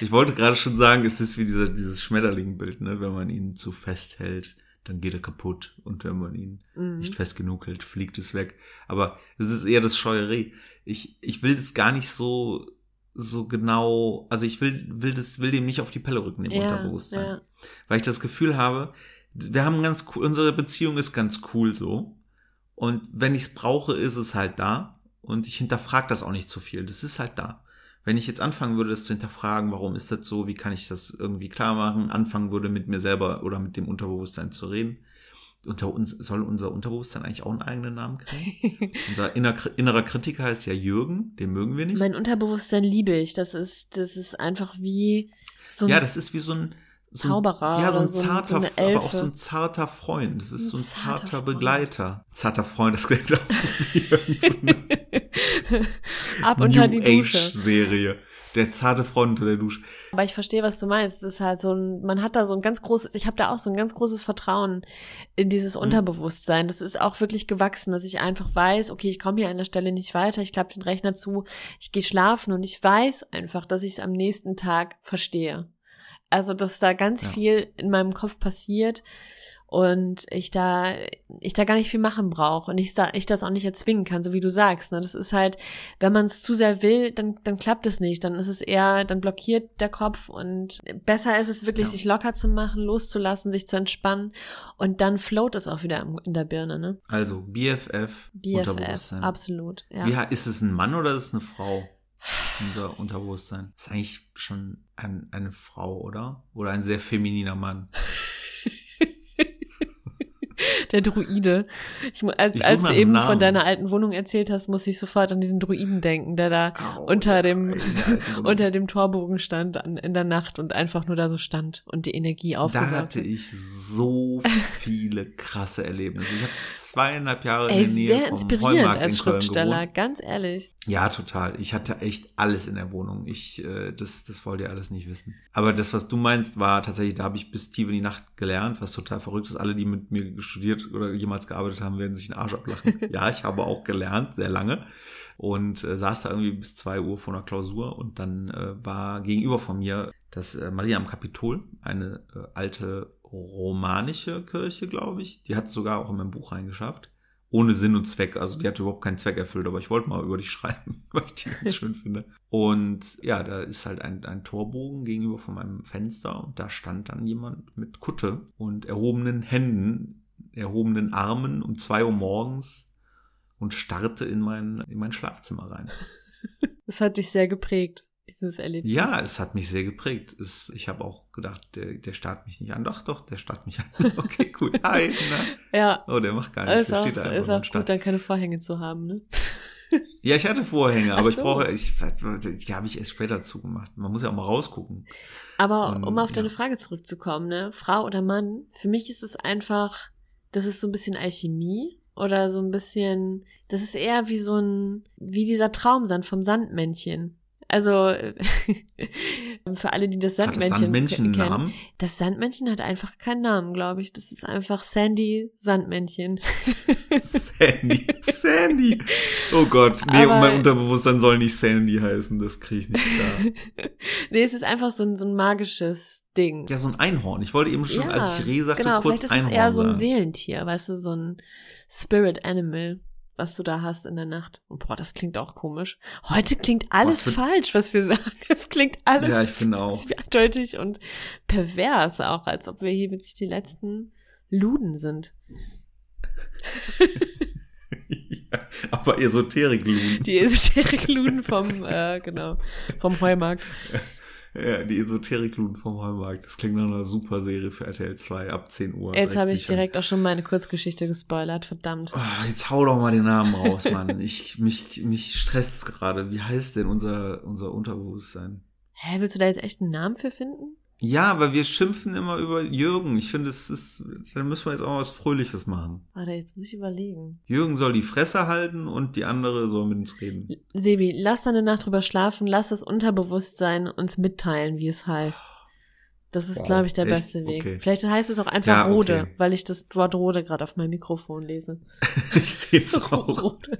Ich wollte gerade schon sagen, es ist wie dieser, dieses Schmetterlingbild, ne? Wenn man ihn zu fest hält, dann geht er kaputt. Und wenn man ihn mhm. nicht fest genug hält, fliegt es weg. Aber es ist eher das Scheuerei. Ich, ich will das gar nicht so, so genau, also ich will, will das, will dem nicht auf die Pelle rücken, dem Ja, Unterbewusstsein. ja. Weil ich das Gefühl habe, wir haben ganz cool, unsere Beziehung ist ganz cool so. Und wenn ich es brauche, ist es halt da. Und ich hinterfrage das auch nicht zu viel. Das ist halt da. Wenn ich jetzt anfangen würde, das zu hinterfragen, warum ist das so, wie kann ich das irgendwie klar machen, anfangen würde, mit mir selber oder mit dem Unterbewusstsein zu reden. Unter uns soll unser Unterbewusstsein eigentlich auch einen eigenen Namen kriegen? [LAUGHS] unser inner, innerer Kritiker heißt ja Jürgen, den mögen wir nicht. Mein Unterbewusstsein liebe ich. Das ist, das ist einfach wie so ein ja, das ist wie so ein so Zauberer ja, so ein oder so ein- so zarter, eine aber auch so ein zarter Freund. Das ist Ein so ein zarter zarter. Begleiter. Zarter Freund, das klingt auch wie eine [LAUGHS] ab unter New die Dusche. Age-Serie. Der zarte Freund unter der Dusche. Aber ich verstehe, was du meinst. Es ist halt so ein, man hat da so ein ganz großes, ich habe da auch so ein ganz großes Vertrauen in dieses Mhm. Unterbewusstsein. Das ist auch wirklich gewachsen, dass ich einfach weiß, okay, ich komme hier an der Stelle nicht weiter, ich klappe den Rechner zu, ich gehe schlafen und ich weiß einfach, dass ich es am nächsten Tag verstehe. Also, dass da ganz Ja. viel in meinem Kopf passiert und ich da, ich da gar nicht viel machen brauche und ich, da, ich das auch nicht erzwingen kann, so wie du sagst. Ne? Das ist halt, wenn man es zu sehr will, dann, dann klappt es nicht. Dann ist es eher, dann blockiert der Kopf und besser ist es wirklich, Ja. sich locker zu machen, loszulassen, sich zu entspannen und dann float es auch wieder in der Birne, ne? Also BFF, BFF, Unterbewusstsein. absolut. Ja. Wie, ist es ein Mann oder ist es eine Frau? Unser Unterbewusstsein. Ist eigentlich schon ein, eine Frau, oder? Oder ein sehr femininer Mann. [LAUGHS] Der Druide. Ich, als Ich als du eben Namen. von deiner alten Wohnung erzählt hast, muss ich sofort an diesen Druiden denken, der da Au, unter dem, [LAUGHS] unter dem Torbogen stand an, in der Nacht und einfach nur da so stand und die Energie Da aufgesaugt hatte hat. ich so [LAUGHS] viele krasse Erlebnisse. Ich habe zweieinhalb Jahre Ey, in der Nähe sehr vom inspirierend Heumarkt als in Köln Schriftsteller, ganz ehrlich. Ja, total. Ich hatte echt alles in der Wohnung. Ich, äh, das, das wollt ihr alles nicht wissen. Aber das, was du meinst, war tatsächlich, da habe ich bis tief in die Nacht gelernt, was total verrückt ist. Alle, die mit mir studiert oder jemals gearbeitet haben, werden sich den Arsch ablachen. [LAUGHS] ja, ich habe auch gelernt, sehr lange. Und äh, saß da irgendwie bis zwei Uhr vor einer Klausur und dann äh, war gegenüber von mir das äh, Maria am Kapitol, eine äh, alte romanische Kirche, glaube ich. Die hat es sogar auch in mein Buch reingeschafft ohne Sinn und Zweck. Also die hatte überhaupt keinen Zweck erfüllt, aber ich wollte mal über dich [LAUGHS] schreiben, weil ich die ganz schön finde. Und ja, da ist halt ein, ein Torbogen gegenüber von meinem Fenster und da stand dann jemand mit Kutte und erhobenen Händen, erhobenen Armen um zwei Uhr morgens und starrte in mein, in mein Schlafzimmer rein. [LAUGHS] Das hat dich sehr geprägt, dieses Erlebnis. Ja, es hat mich sehr geprägt. Es, ich habe auch gedacht, der, der starrt mich nicht an. Doch, doch, der starrt mich an. [LAUGHS] Okay, cool. [LAUGHS] Hi, na. Ja. Oh, der macht gar nichts. Ist Der auch, steht da einfach ist auch gut, dann keine Vorhänge zu haben, ne? [LAUGHS] Ja, ich hatte Vorhänge, aber Ach ich so. brauche, ich, die habe ich erst später zugemacht. Man muss ja auch mal rausgucken. Aber Und, um auf deine ja. Frage zurückzukommen, ne? Frau oder Mann, für mich ist es einfach, das ist so ein bisschen Alchemie oder so ein bisschen, das ist eher wie so ein, wie dieser Traumsand vom Sandmännchen. Also [LAUGHS] für alle, die das Hat das Sandmännchen, Sandmännchen kennen. Namen? Das Sandmännchen hat einfach keinen Namen, glaube ich. Das ist einfach Sandy Sandmännchen. [LAUGHS] Sandy. Sandy. Oh Gott. Nee, Aber- und mein Unterbewusstsein soll nicht Sandy heißen. Das kriege ich nicht klar. [LAUGHS] nee, es ist einfach so ein, so ein magisches Ding. Ja, so ein Einhorn. Ich wollte eben schon, als ich Reh sagte, genau, kurz vielleicht ist Einhorn es eher so ein sagen. Seelentier, weißt du, so ein Spirit Animal, was du da hast in der Nacht. Und boah, das klingt auch komisch. Heute klingt alles Was falsch, was wir [LAUGHS] sagen. Es klingt alles Ja, ich finde auch. [LAUGHS] zweideutig und pervers auch, als ob wir hier wirklich die letzten Luden sind. [LAUGHS] ja, aber Esoterik-Luden. Die Esoterik-Luden vom, äh, genau, vom Heumarkt. Ja, die Esoterik-Luden vom Heumarkt. Das klingt nach einer super Serie für RTL 2 ab 10 Uhr. Jetzt habe ich direkt auch schon meine Kurzgeschichte gespoilert, verdammt. Oh, jetzt hau doch mal den Namen raus, Mann. Ich, mich, mich stresst gerade. Wie heißt denn unser, unser Unterbewusstsein? Hä, willst du da jetzt echt einen Namen für finden? Ja, weil wir schimpfen immer über Jürgen. Ich finde, es ist, dann müssen wir jetzt auch mal was Fröhliches machen. Warte, jetzt muss ich überlegen. Jürgen soll die Fresse halten und die andere soll mit uns reden. Sebi, lass deine Nacht drüber schlafen, lass das Unterbewusstsein uns mitteilen, wie es heißt. Das ist, Wow, glaube ich, der echt? beste Weg. Okay. Vielleicht heißt es auch einfach Ja, okay. Rode, weil ich das Wort Rode gerade auf meinem Mikrofon lese. [LAUGHS] Ich sehe es [LAUGHS] auch. Rode.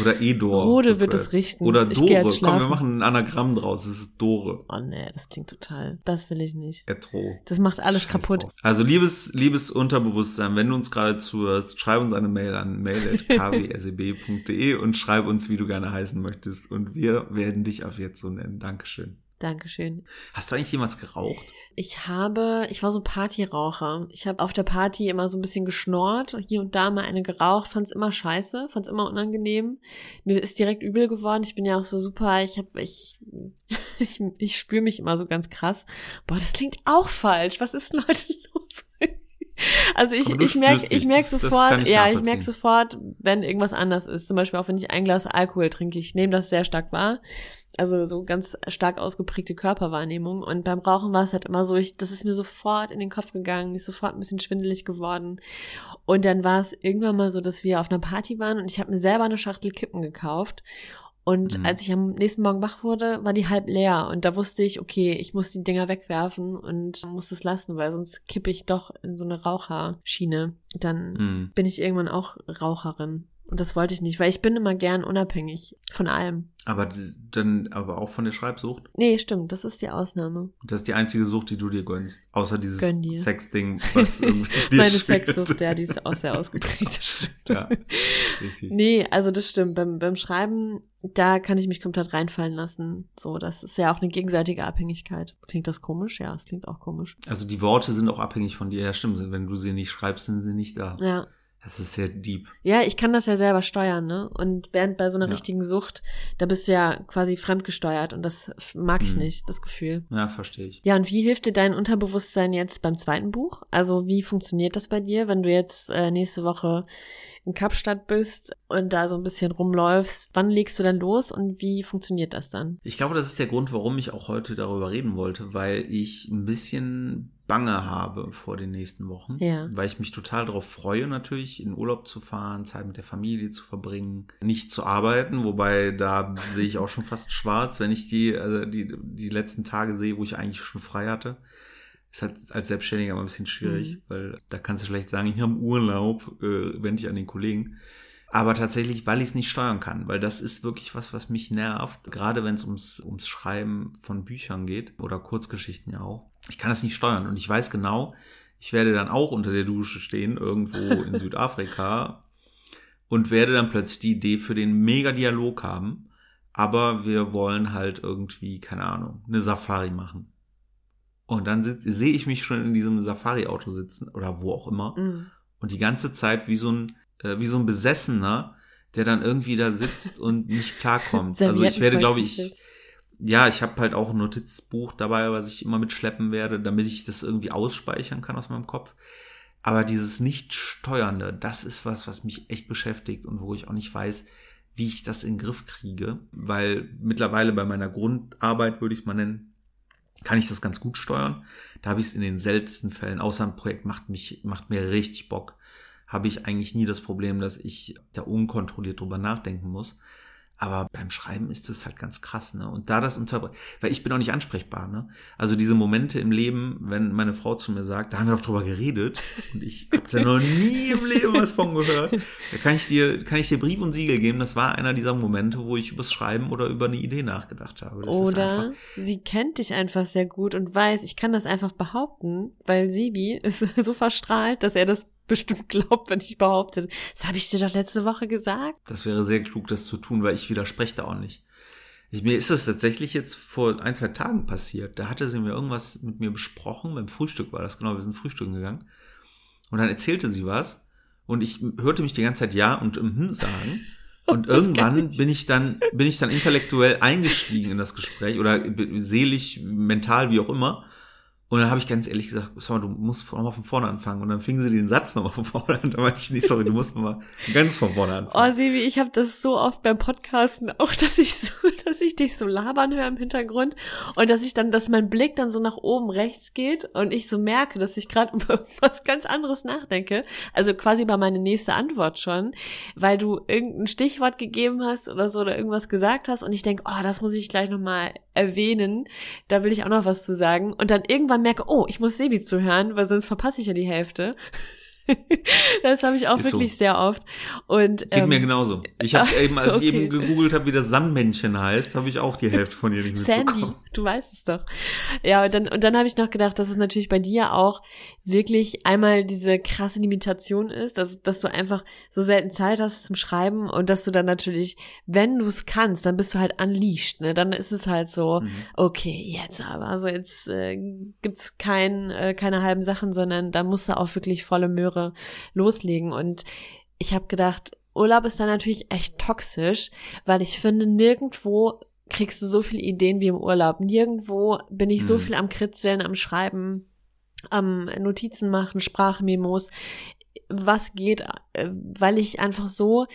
Oder Edor. Rode wird es richten. Oder Dore. Komm, wir machen ein Anagramm draus. Es ist Dore. Oh nee, das klingt total. Das will ich nicht. Etro. Das macht alles Scheiß kaputt. drauf. Also liebes, liebes Unterbewusstsein, wenn du uns gerade zuhörst, schreib uns eine Mail an mail.kwseb.de [LAUGHS] und schreib uns, wie du gerne heißen möchtest. Und wir werden dich ab jetzt so nennen. Dankeschön. Dankeschön. Hast du eigentlich jemals geraucht? Ich habe, ich war so Partyraucher. Ich habe auf der Party immer so ein bisschen geschnorrt, hier und da mal eine geraucht, fand's immer scheiße, fand's immer unangenehm. Mir ist direkt übel geworden. Ich bin ja auch so super, ich habe [LAUGHS] ich ich, ich spüre mich immer so ganz krass. Boah, das klingt auch falsch. Was ist denn heute [LAUGHS] los? [LAUGHS] Also ich, ich merke ich merk sofort, ja, ich merke sofort, wenn irgendwas anders ist. Zum Beispiel auch wenn ich ein Glas Alkohol trinke. Ich nehme das sehr stark wahr. Also so ganz stark ausgeprägte Körperwahrnehmung. Und beim Rauchen war es halt immer so, ich, das ist mir sofort in den Kopf gegangen, ist sofort ein bisschen schwindelig geworden. Und dann war es irgendwann mal so, dass wir auf einer Party waren und ich habe mir selber eine Schachtel Kippen gekauft. Und Mhm. als ich am nächsten Morgen wach wurde, war die halb leer. Und da wusste ich, okay, ich muss die Dinger wegwerfen und muss es lassen, weil sonst kippe ich doch in so eine Raucherschiene. Dann Hm. bin ich irgendwann auch Raucherin. Und das wollte ich nicht, weil ich bin immer gern unabhängig von allem. Aber dann aber auch von der Schreibsucht. Nee, stimmt, das ist die Ausnahme. Das ist die einzige Sucht, die du dir gönnst. Außer dieses Gönn dir. Sexding, [LAUGHS] was irgendwie dir Meine. Sexsucht, ja, die ist auch sehr [LAUGHS] ausgeprägt. Ja, richtig. Nee, also das stimmt. Beim, beim Schreiben, da kann ich mich komplett reinfallen lassen. So, das ist ja auch eine gegenseitige Abhängigkeit. Klingt das komisch? Ja, es klingt auch komisch. Also die Worte sind auch abhängig von dir. Ja, stimmt. Wenn du sie nicht schreibst, sind sie nicht da. Ja. Das ist sehr deep. Ja, ich kann das ja selber steuern, ne? Und während bei so einer Ja. richtigen Sucht, da bist du ja quasi fremdgesteuert und das mag ich Mhm. nicht, das Gefühl. Ja, verstehe ich. Ja, und wie hilft dir dein Unterbewusstsein jetzt beim zweiten Buch? Also wie funktioniert das bei dir, wenn du jetzt äh, nächste Woche in Kapstadt bist und da so ein bisschen rumläufst? Wann legst du dann los und wie funktioniert das dann? Ich glaube, das ist der Grund, warum ich auch heute darüber reden wollte, weil ich ein bisschen Bange habe vor den nächsten Wochen. Ja. Weil ich mich total darauf freue, natürlich in Urlaub zu fahren, Zeit mit der Familie zu verbringen, nicht zu arbeiten, wobei da sehe ich auch schon fast [LAUGHS] schwarz, wenn ich die, also die, die letzten Tage sehe, wo ich eigentlich schon frei hatte. Ist halt als Selbstständiger immer ein bisschen schwierig, Mhm. weil da kannst du schlecht sagen, ich habe Urlaub, äh, wende ich an den Kollegen. Aber tatsächlich, weil ich es nicht steuern kann, weil das ist wirklich was, was mich nervt, gerade wenn es ums, ums Schreiben von Büchern geht oder Kurzgeschichten ja auch. Ich kann das nicht steuern und ich weiß genau, ich werde dann auch unter der Dusche stehen, irgendwo in [LAUGHS] Südafrika und werde dann plötzlich die Idee für den Mega-Dialog haben, aber wir wollen halt irgendwie, keine Ahnung, eine Safari machen. Und dann sehe ich mich schon in diesem Safari-Auto sitzen oder wo auch immer Mhm. und die ganze Zeit wie so ein, äh, wie so ein Besessener, der dann irgendwie da sitzt und nicht klarkommt. [LAUGHS] also ich werde, glaube ich, ja, ich habe halt auch ein Notizbuch dabei, was ich immer mitschleppen werde, damit ich das irgendwie ausspeichern kann aus meinem Kopf. Aber dieses Nicht-Steuernde, das ist was, was mich echt beschäftigt und wo ich auch nicht weiß, wie ich das in den Griff kriege. Weil mittlerweile bei meiner Grundarbeit, würde ich es mal nennen, kann ich das ganz gut steuern. Da habe ich es in den seltensten Fällen, außer ein Projekt macht mich, macht mir richtig Bock, habe ich eigentlich nie das Problem, dass ich da unkontrolliert drüber nachdenken muss. Aber beim Schreiben ist es halt ganz krass, ne? Und da das unterbrechen, weil ich bin auch nicht ansprechbar, ne? Also diese Momente im Leben, wenn meine Frau zu mir sagt, da haben wir doch drüber geredet und ich habe da noch nie im Leben was von gehört, da kann ich dir, kann ich dir Brief und Siegel geben. Das war einer dieser Momente, wo ich übers Schreiben oder über eine Idee nachgedacht habe. Das Oder sie kennt dich einfach sehr gut und weiß, ich kann das einfach behaupten, weil Sibi ist [LAUGHS] so verstrahlt, dass er das bestimmt glaubt, wenn ich behaupte. Das habe ich dir doch letzte Woche gesagt. das wäre sehr klug, das zu tun, weil ich widerspreche da auch nicht. Ich, mir ist das tatsächlich jetzt vor ein, zwei Tagen passiert. Da hatte sie mir irgendwas mit mir besprochen. Beim Frühstück war das, genau. Wir sind frühstücken gegangen. Und dann erzählte sie was. Und ich hörte mich die ganze Zeit Ja und Mhm sagen. [LAUGHS] Und irgendwann ich. bin ich dann, bin ich dann intellektuell eingestiegen in das Gespräch oder seelisch, mental, wie auch immer. Und dann habe ich ganz ehrlich gesagt, sag mal, du musst nochmal von vorne anfangen. Und dann fing sie den Satz nochmal von vorne an. Da meinte ich nicht, sorry, du musst nochmal ganz von vorne anfangen. Oh, Sibi, ich habe das so oft beim Podcasten, auch [LAUGHS] dass ich so, dass ich dich so labern höre im Hintergrund und dass ich dann, dass mein Blick dann so nach oben rechts geht und ich so merke, dass ich gerade [LAUGHS] über was ganz anderes nachdenke. Also quasi über meine nächste Antwort schon, weil du irgendein Stichwort gegeben hast oder so oder irgendwas gesagt hast und ich denke, oh, das muss ich gleich nochmal erwähnen. Da will ich auch noch was zu sagen. Und dann irgendwann merke, oh, ich muss Sebi zuhören, weil sonst verpasse ich ja die Hälfte. [LAUGHS] das habe ich auch Ist so. wirklich sehr oft. Und Geht ähm, mir genauso. Ich habe [LAUGHS] eben, als ich okay. eben gegoogelt habe, wie das Sandmännchen heißt, habe ich auch die Hälfte von ihr nicht Sandy, mitbekommen. du weißt es doch. Ja, und dann, und dann habe ich noch gedacht, dass es natürlich bei dir auch wirklich einmal diese krasse Limitation ist, also dass du einfach so selten Zeit hast zum Schreiben und dass du dann natürlich, wenn du es kannst, dann bist du halt unleashed, ne? Dann ist es halt so, Mhm. okay, jetzt aber, also jetzt äh, gibt's kein, äh, keine halben Sachen, sondern da musst du auch wirklich volle Möhre loslegen. Und ich habe gedacht, Urlaub ist dann natürlich echt toxisch, weil ich finde, nirgendwo kriegst du so viele Ideen wie im Urlaub. Nirgendwo bin ich so Mhm. viel am Kritzeln, am Schreiben, am Notizen machen, Sprachmemos. Was geht, äh, weil ich einfach so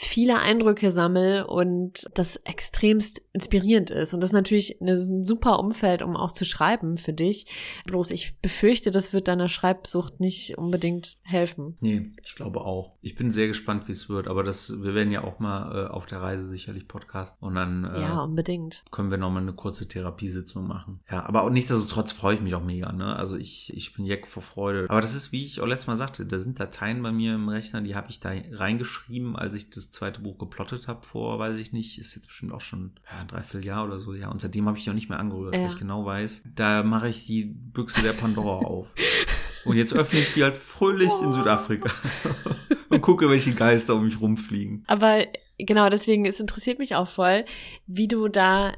viele Eindrücke sammel und das extremst inspirierend ist. Und das ist natürlich ein super Umfeld, um auch zu schreiben für dich. Bloß ich befürchte, das wird deiner Schreibsucht nicht unbedingt helfen. Nee, ich glaube auch. Ich bin sehr gespannt, wie es wird, aber das, wir werden ja auch mal äh, auf der Reise sicherlich podcasten und dann äh, Ja, unbedingt. können wir nochmal eine kurze Therapiesitzung machen. Ja, aber auch nichtsdestotrotz freue ich mich auch mega, ne? Also ich, ich bin jeck vor Freude. Aber das ist, wie ich auch letztes Mal sagte, da sind Dateien bei mir im Rechner, die habe ich da reingeschrieben, als ich das zweite Buch geplottet habe vor, weiß ich nicht, ist jetzt bestimmt auch schon ja, ein Dreivierteljahr oder so, ja. Und seitdem habe ich die auch nicht mehr angerührt, Ja. weil ich genau weiß, da mache ich die Büchse der Pandora [LAUGHS] auf. Und jetzt öffne ich die halt fröhlich in Südafrika [LAUGHS] und gucke, welche Geister um mich rumfliegen. Aber genau, deswegen, es interessiert mich auch voll, wie du da,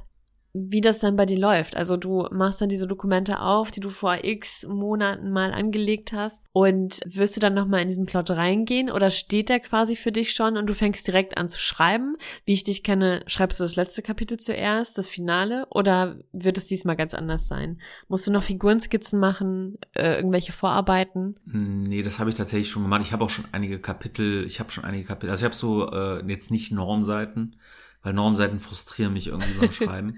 wie das dann bei dir läuft. Also du machst dann diese Dokumente auf, die du vor x Monaten mal angelegt hast und wirst du dann nochmal in diesen Plot reingehen oder steht der quasi für dich schon und du fängst direkt an zu schreiben? Wie ich dich kenne, schreibst du das letzte Kapitel zuerst, das Finale oder wird es diesmal ganz anders sein? Musst du noch Figurenskizzen machen, äh, irgendwelche Vorarbeiten? Nee, das habe ich tatsächlich schon gemacht. Ich habe auch schon einige Kapitel, ich habe schon einige Kapitel, also ich habe so äh, jetzt nicht Normseiten, weil Normseiten frustrieren mich irgendwie beim [LAUGHS] Schreiben.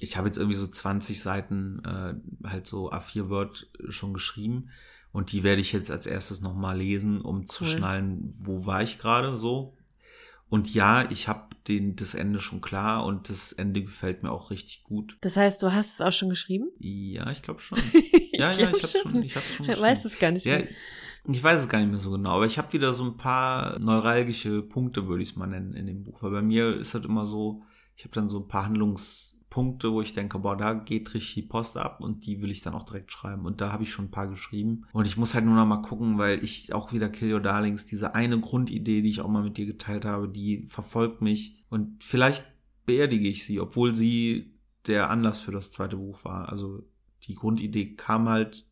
Ich habe jetzt irgendwie so 20 Seiten äh, halt so A4 Word schon geschrieben und die werde ich jetzt als erstes nochmal lesen, um zu Cool. schnallen, wo war ich gerade so. Und ja, ich habe den das Ende schon klar und das Ende gefällt mir auch richtig gut. Das heißt, du hast es auch schon geschrieben? Ja, ich glaube schon. [LAUGHS] ich Ja, ja, glaub ich hab's schon, ich hab's schon Ich geschrieben. weiß es gar nicht Ja, mehr. Ich weiß es gar nicht mehr so genau, aber ich habe wieder so ein paar neuralgische Punkte, würde ich es mal nennen, in dem Buch. Weil bei mir ist halt immer so, ich habe dann so ein paar Handlungspunkte, wo ich denke, boah, da geht richtig die Post ab und die will ich dann auch direkt schreiben. Und da habe ich schon ein paar geschrieben. Und ich muss halt nur noch mal gucken, weil ich auch wieder Kill Your Darlings, diese eine Grundidee, die ich auch mal mit dir geteilt habe, die verfolgt mich. Und vielleicht beerdige ich sie, obwohl sie der Anlass für das zweite Buch war. Also die Grundidee kam halt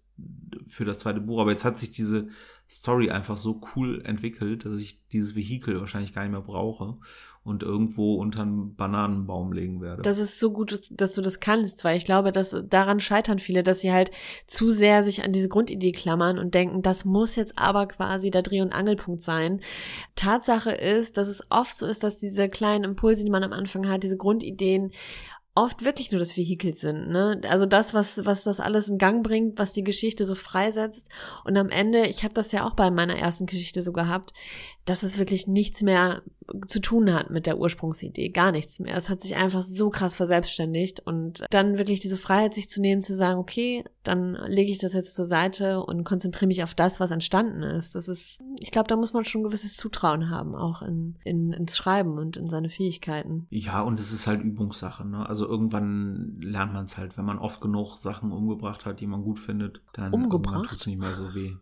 für das zweite Buch, aber jetzt hat sich diese Story einfach so cool entwickelt, dass ich dieses Vehikel wahrscheinlich gar nicht mehr brauche und irgendwo unter einen Bananenbaum legen werde. Das ist so gut, dass du das kannst, weil ich glaube, dass daran scheitern viele, dass sie halt zu sehr sich an diese Grundidee klammern und denken, das muss jetzt aber quasi der Dreh- und Angelpunkt sein. Tatsache ist, dass es oft so ist, dass diese kleinen Impulse, die man am Anfang hat, diese Grundideen oft wirklich nur das Vehikel sind, ne? Also das, was was das alles in Gang bringt, was die Geschichte so freisetzt und am Ende, ich habe das ja auch bei meiner ersten Geschichte so gehabt, dass es wirklich nichts mehr zu tun hat mit der Ursprungsidee, gar nichts mehr. Es hat sich einfach so krass verselbstständigt und dann wirklich diese Freiheit sich zu nehmen, zu sagen, okay, dann lege ich das jetzt zur Seite und konzentriere mich auf das, was entstanden ist. Das ist, ich glaube, da muss man schon ein gewisses Zutrauen haben, auch in, in, ins Schreiben und in seine Fähigkeiten. ja, und es ist halt Übungssache, ne? Also irgendwann lernt man es halt, wenn man oft genug Sachen umgebracht hat, die man gut findet, dann tut es nicht mehr so weh.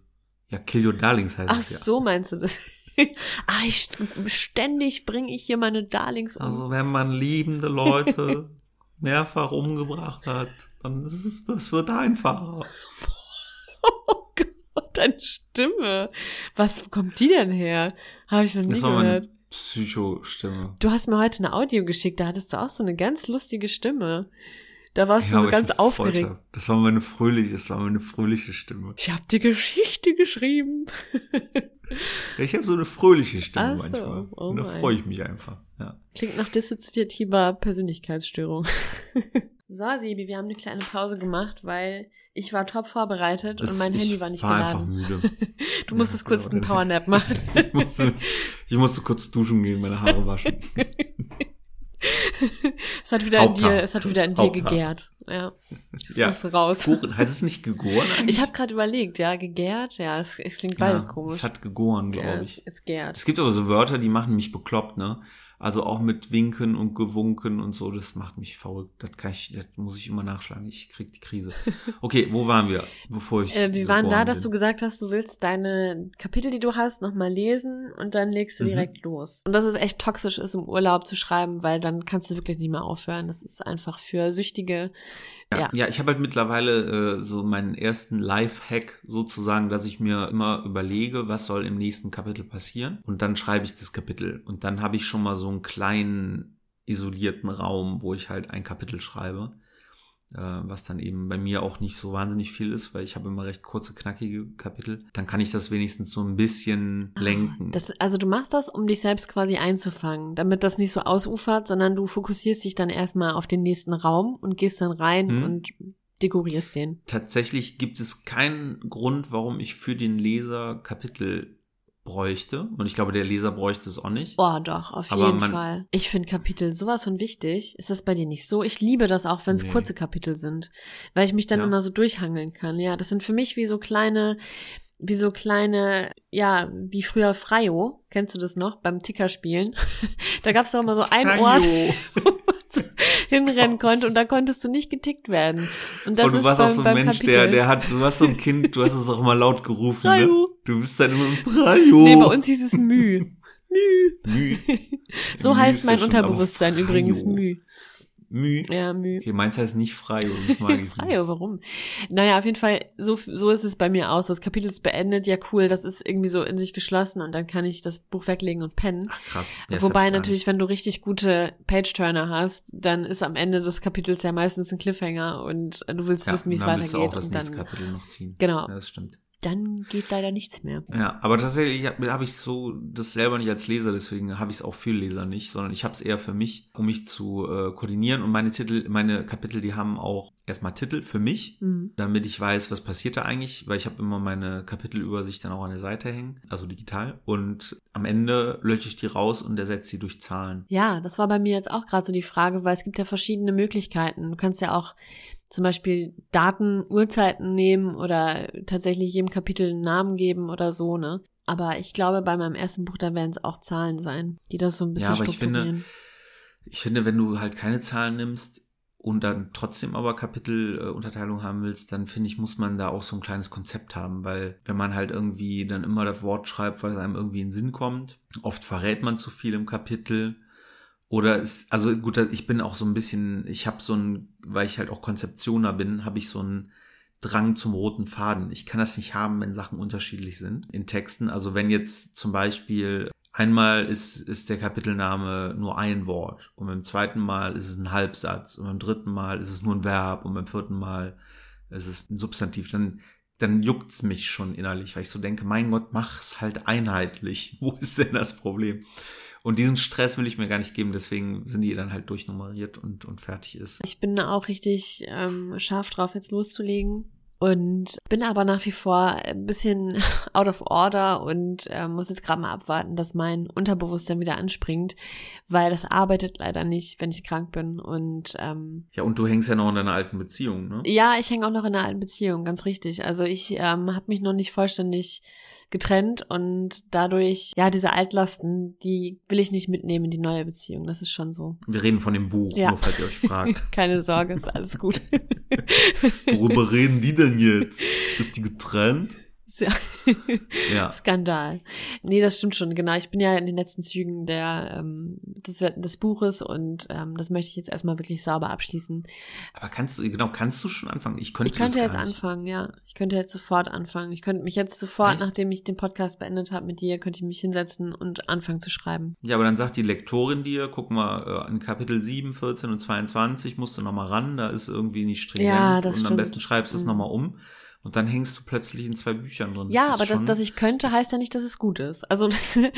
Ja, Kill Your Darlings heißt Ach es ja. so, meinst du das? [LAUGHS] ah, ich, ständig bringe ich hier meine Darlings um. Also wenn man liebende Leute [LAUGHS] mehrfach umgebracht hat, dann ist es, es wird einfacher. [LAUGHS] Oh Gott, deine Stimme. Was kommt die denn her? Habe ich noch nie Das war gehört. Psycho-Stimme. Du hast mir heute eine Audio geschickt, da hattest du auch so eine ganz lustige Stimme. Da warst Ja, du so ganz aufgeregt. hab. Das war meine fröhliche, das war meine fröhliche Stimme. Ich habe die Geschichte geschrieben. Ich habe so eine fröhliche Stimme so, manchmal. oh Und da mein. freue ich mich einfach. Ja. Klingt nach dissoziativer Persönlichkeitsstörung. [LAUGHS] so, Sebi, wir haben eine kleine Pause gemacht, weil ich war top vorbereitet und Das- mein ich Handy war nicht war einfach geladen. müde. [LAUGHS] Du musstest Ja, kurz ja, einen Powernap machen. [LAUGHS] ich, musste, ich musste kurz duschen gehen, meine Haare waschen. [LAUGHS] es hat wieder in dir, es hat wieder in dir gegärt. Ja. Es Ja. muss raus. Kuchen, heißt es nicht gegoren [LAUGHS] eigentlich? Ich habe gerade überlegt, ja, gegärt, ja, es, es klingt beides ja, komisch. Es hat gegoren, ja, glaube es, ich. es gärt. Es gibt aber so Wörter, die machen mich bekloppt, ne? Also auch mit Winken und Gewunken und so, das macht mich verrückt. Das kann ich, das muss ich immer nachschlagen. Ich krieg die Krise. [LAUGHS] Okay, wo waren wir, bevor ich. Äh, wir waren da, geboren dass du bin? gesagt hast, du willst deine Kapitel, die du hast, nochmal lesen und dann legst du Mhm. direkt los. Und dass es echt toxisch ist, im Urlaub zu schreiben, weil dann kannst du wirklich nicht mehr aufhören. Das ist einfach für Süchtige. Ja, Ja. ja ich habe halt mittlerweile äh, so meinen ersten Life-Hack sozusagen, dass ich mir immer überlege, was soll im nächsten Kapitel passieren. Und dann schreibe ich das Kapitel. Und dann habe ich schon mal so einen kleinen isolierten Raum, wo ich halt ein Kapitel schreibe. Äh, was dann eben bei mir auch nicht so wahnsinnig viel ist, weil ich habe immer recht kurze, knackige Kapitel. Dann kann ich das wenigstens so ein bisschen lenken. Ah, Das, also du machst das, um dich selbst quasi einzufangen, damit das nicht so ausufert, sondern du fokussierst dich dann erstmal auf den nächsten Raum und gehst dann rein Mhm. und dekorierst den. Tatsächlich gibt es keinen Grund, warum ich für den Leser Kapitel bräuchte. Und ich glaube, der Leser bräuchte es auch nicht. Oh, doch, auf Aber jeden Fall. Ich finde Kapitel sowas von wichtig. Ist das bei dir nicht so? Ich liebe das auch, wenn es Nee. kurze Kapitel sind, weil ich mich dann Ja. immer so durchhangeln kann. Ja, das sind für mich wie so kleine, wie so kleine, ja, wie früher Freio. Kennst du das noch beim Tickerspielen? [LAUGHS] da gab es doch immer so einen Ort, [LAUGHS] Freio. so hinrennen konnte und da konntest du nicht getickt werden. Und das und du ist warst beim, auch so ein Mensch, Kapitel. der, der hat, du warst so ein Kind, du hast es auch immer laut gerufen, ne? Du bist dann immer Freio. Nee, bei uns hieß es Müh. Müh. [LAUGHS] Müh. So Müh heißt mein Unterbewusstsein übrigens. Müh. Müh. Ja, Müh. Okay, meins heißt nicht Freio. [LAUGHS] Freio, warum? Naja, auf jeden Fall, so, so ist es bei mir aus. Das Kapitel ist beendet, ja cool, das ist irgendwie so in sich geschlossen und dann kann ich das Buch weglegen und pennen. Ach krass. Ja, Wobei natürlich, wenn du richtig gute Page-Turner hast, dann ist am Ende des Kapitels ja meistens ein Cliffhanger und du willst nicht. wissen, wie es und dann willst du weitergeht. auch das Und nächste dann, Kapitel noch ziehen. Genau. Ja, das stimmt. Dann geht leider nichts mehr. Ja, aber tatsächlich habe hab ich so das selber nicht als Leser, deswegen habe ich es auch für Leser nicht, sondern ich habe es eher für mich, um mich zu äh, koordinieren. Und meine Titel, meine Kapitel, die haben auch erstmal Titel für mich, Mhm. damit ich weiß, was passiert da eigentlich, weil ich habe immer meine Kapitelübersicht dann auch an der Seite hängen, also digital. Und am Ende lösche ich die raus und ersetze sie durch Zahlen. Ja, das war bei mir jetzt auch gerade so die Frage, weil es gibt ja verschiedene Möglichkeiten. Du kannst ja auch zum Beispiel Daten, Uhrzeiten nehmen oder tatsächlich jedem Kapitel einen Namen geben oder so, ne? Aber ich glaube, bei meinem ersten Buch, da werden es auch Zahlen sein, die das so ein bisschen Ja, aber ich finde. Ich finde, wenn du halt keine Zahlen nimmst und dann trotzdem aber Kapitelunterteilung haben willst, dann finde ich, muss man da auch so ein kleines Konzept haben, weil wenn man halt irgendwie dann immer das Wort schreibt, weil es einem irgendwie in den Sinn kommt, oft verrät man zu viel im Kapitel. Oder ist, also gut, ich bin auch so ein bisschen, ich habe so ein, weil ich halt auch Konzeptioner bin, habe ich so einen Drang zum roten Faden. Ich kann das nicht haben, wenn Sachen unterschiedlich sind in Texten. Also wenn jetzt zum Beispiel einmal ist, ist der Kapitelname nur ein Wort und beim zweiten Mal ist es ein Halbsatz und beim dritten Mal ist es nur ein Verb und beim vierten Mal ist es ein Substantiv, dann, dann juckt's mich schon innerlich, weil ich so denke, mein Gott, mach's halt einheitlich. [LAUGHS] Wo ist denn das Problem? Und diesen Stress will ich mir gar nicht geben, deswegen sind die dann halt durchnummeriert und, und fertig ist. Ich bin da auch richtig ähm, scharf drauf, jetzt loszulegen. Und bin aber nach wie vor ein bisschen [LAUGHS] out of order und äh, muss jetzt gerade mal abwarten, dass mein Unterbewusstsein wieder anspringt, weil das arbeitet leider nicht, wenn ich krank bin. Und ähm, Ja, und du hängst ja noch in deiner alten Beziehung, ne? ja, ich hänge auch noch in einer alten Beziehung, ganz richtig. Also ich ähm, habe mich noch nicht vollständig getrennt und dadurch, ja, diese Altlasten, die will ich nicht mitnehmen in die neue Beziehung. Das ist schon so. Wir reden von dem Buch, Ja. nur falls ihr euch fragt. [LAUGHS] Keine Sorge, ist alles gut. Worüber reden die denn jetzt? Ist die getrennt? [LAUGHS] Ja. Ja. Skandal. Nee, das stimmt schon, genau. Ich bin ja in den letzten Zügen der, ähm, des, des Buches und ähm, das möchte ich jetzt erstmal wirklich sauber abschließen. Aber kannst du, genau, kannst du schon anfangen? Ich könnte Ich könnte jetzt anfangen, ja. Ich könnte jetzt sofort anfangen. Ich könnte mich jetzt sofort, Echt? nachdem ich den Podcast beendet habe mit dir, könnte ich mich hinsetzen und anfangen zu schreiben. Ja, aber dann sagt die Lektorin dir, guck mal, äh, an Kapitel 7, 14 und 22 musst du nochmal ran, da ist irgendwie nicht stringent Ja, das und am stimmt. besten schreibst du es Mhm. nochmal um. Und dann hängst du plötzlich in zwei Büchern drin. Ja, aber das, dass ich könnte, heißt ja nicht, dass es gut ist. Also, [LAUGHS] dass, okay,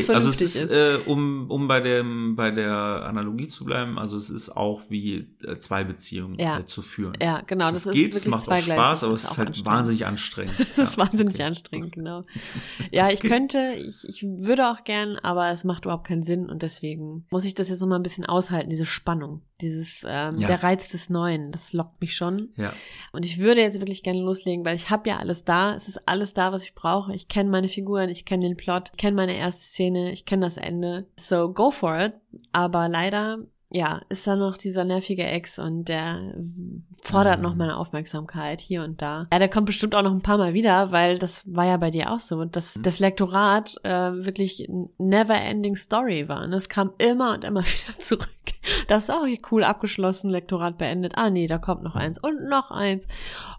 es vernünftig also es ist, ist. Äh, um, um bei dem, bei der Analogie zu bleiben, also es ist auch wie äh, zwei Beziehungen Ja. äh, zu führen. ja, genau. Das, Das, ist geht, es macht auch. Spaß, aber Das es ist halt wahnsinnig anstrengend. [LAUGHS] Das ist wahnsinnig anstrengend, genau. [LAUGHS] Ja, ich Okay. könnte, ich, ich würde auch gern, aber es macht überhaupt keinen Sinn und deswegen muss ich das jetzt noch mal ein bisschen aushalten, diese Spannung, dieses, ähm, Ja. der Reiz des Neuen, das lockt mich schon. Ja. Und ich würde jetzt wirklich gerne loslegen, weil ich habe ja alles da. Es ist alles da, was ich brauche. Ich kenne meine Figuren, ich kenne den Plot, ich kenne meine erste Szene, ich kenne das Ende. So go for it. Aber leider, ja, ist da noch dieser nervige Ex und der fordert Mhm. noch meine Aufmerksamkeit hier und da. Ja, der kommt bestimmt auch noch ein paar Mal wieder, weil das war ja bei dir auch so, dass Mhm. das Lektorat äh, wirklich never ending story war. Und es kam immer und immer [LAUGHS] wieder zurück. Das ist auch cool abgeschlossen, Lektorat beendet. Ah nee, da kommt noch eins und noch eins.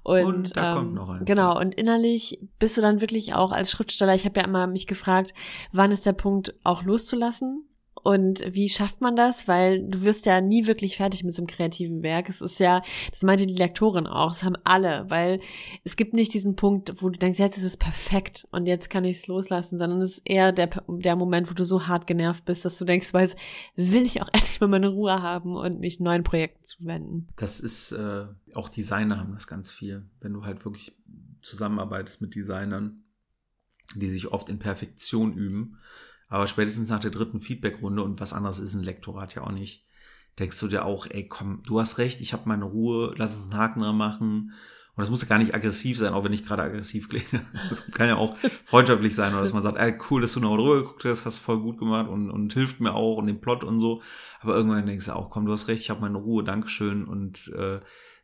Und, Und da ähm, kommt noch eins, Genau, und innerlich bist du dann wirklich auch als Schriftsteller, ich habe ja immer mich gefragt, wann ist der Punkt auch loszulassen? Und wie schafft man das? Weil du wirst ja nie wirklich fertig mit so einem kreativen Werk. Es ist ja, das meinte die Lektorin auch, das haben alle, weil es gibt nicht diesen Punkt, wo du denkst, jetzt ist es perfekt und jetzt kann ich es loslassen, sondern es ist eher der, der Moment, wo du so hart genervt bist, dass du denkst, weil will ich auch [LAUGHS] endlich mal meine Ruhe haben und mich neuen Projekten zuwenden. Das ist, äh, auch Designer haben das ganz viel. Wenn du halt wirklich zusammenarbeitest mit Designern, die sich oft in Perfektion üben, aber spätestens nach der dritten Feedbackrunde und was anderes ist ein Lektorat ja auch nicht, denkst du dir auch, ey, komm, du hast recht, ich habe meine Ruhe, lass uns einen Haken dran machen. Und das muss ja gar nicht aggressiv sein, auch wenn ich gerade aggressiv klinge. [LAUGHS] Das kann ja auch freundschaftlich sein, oder dass man sagt, ey, cool, dass du noch drüber geguckt hast, hast voll gut gemacht und, und hilft mir auch und den Plot und so. Aber irgendwann denkst du auch, komm, du hast recht, ich habe meine Ruhe, Dankeschön und äh,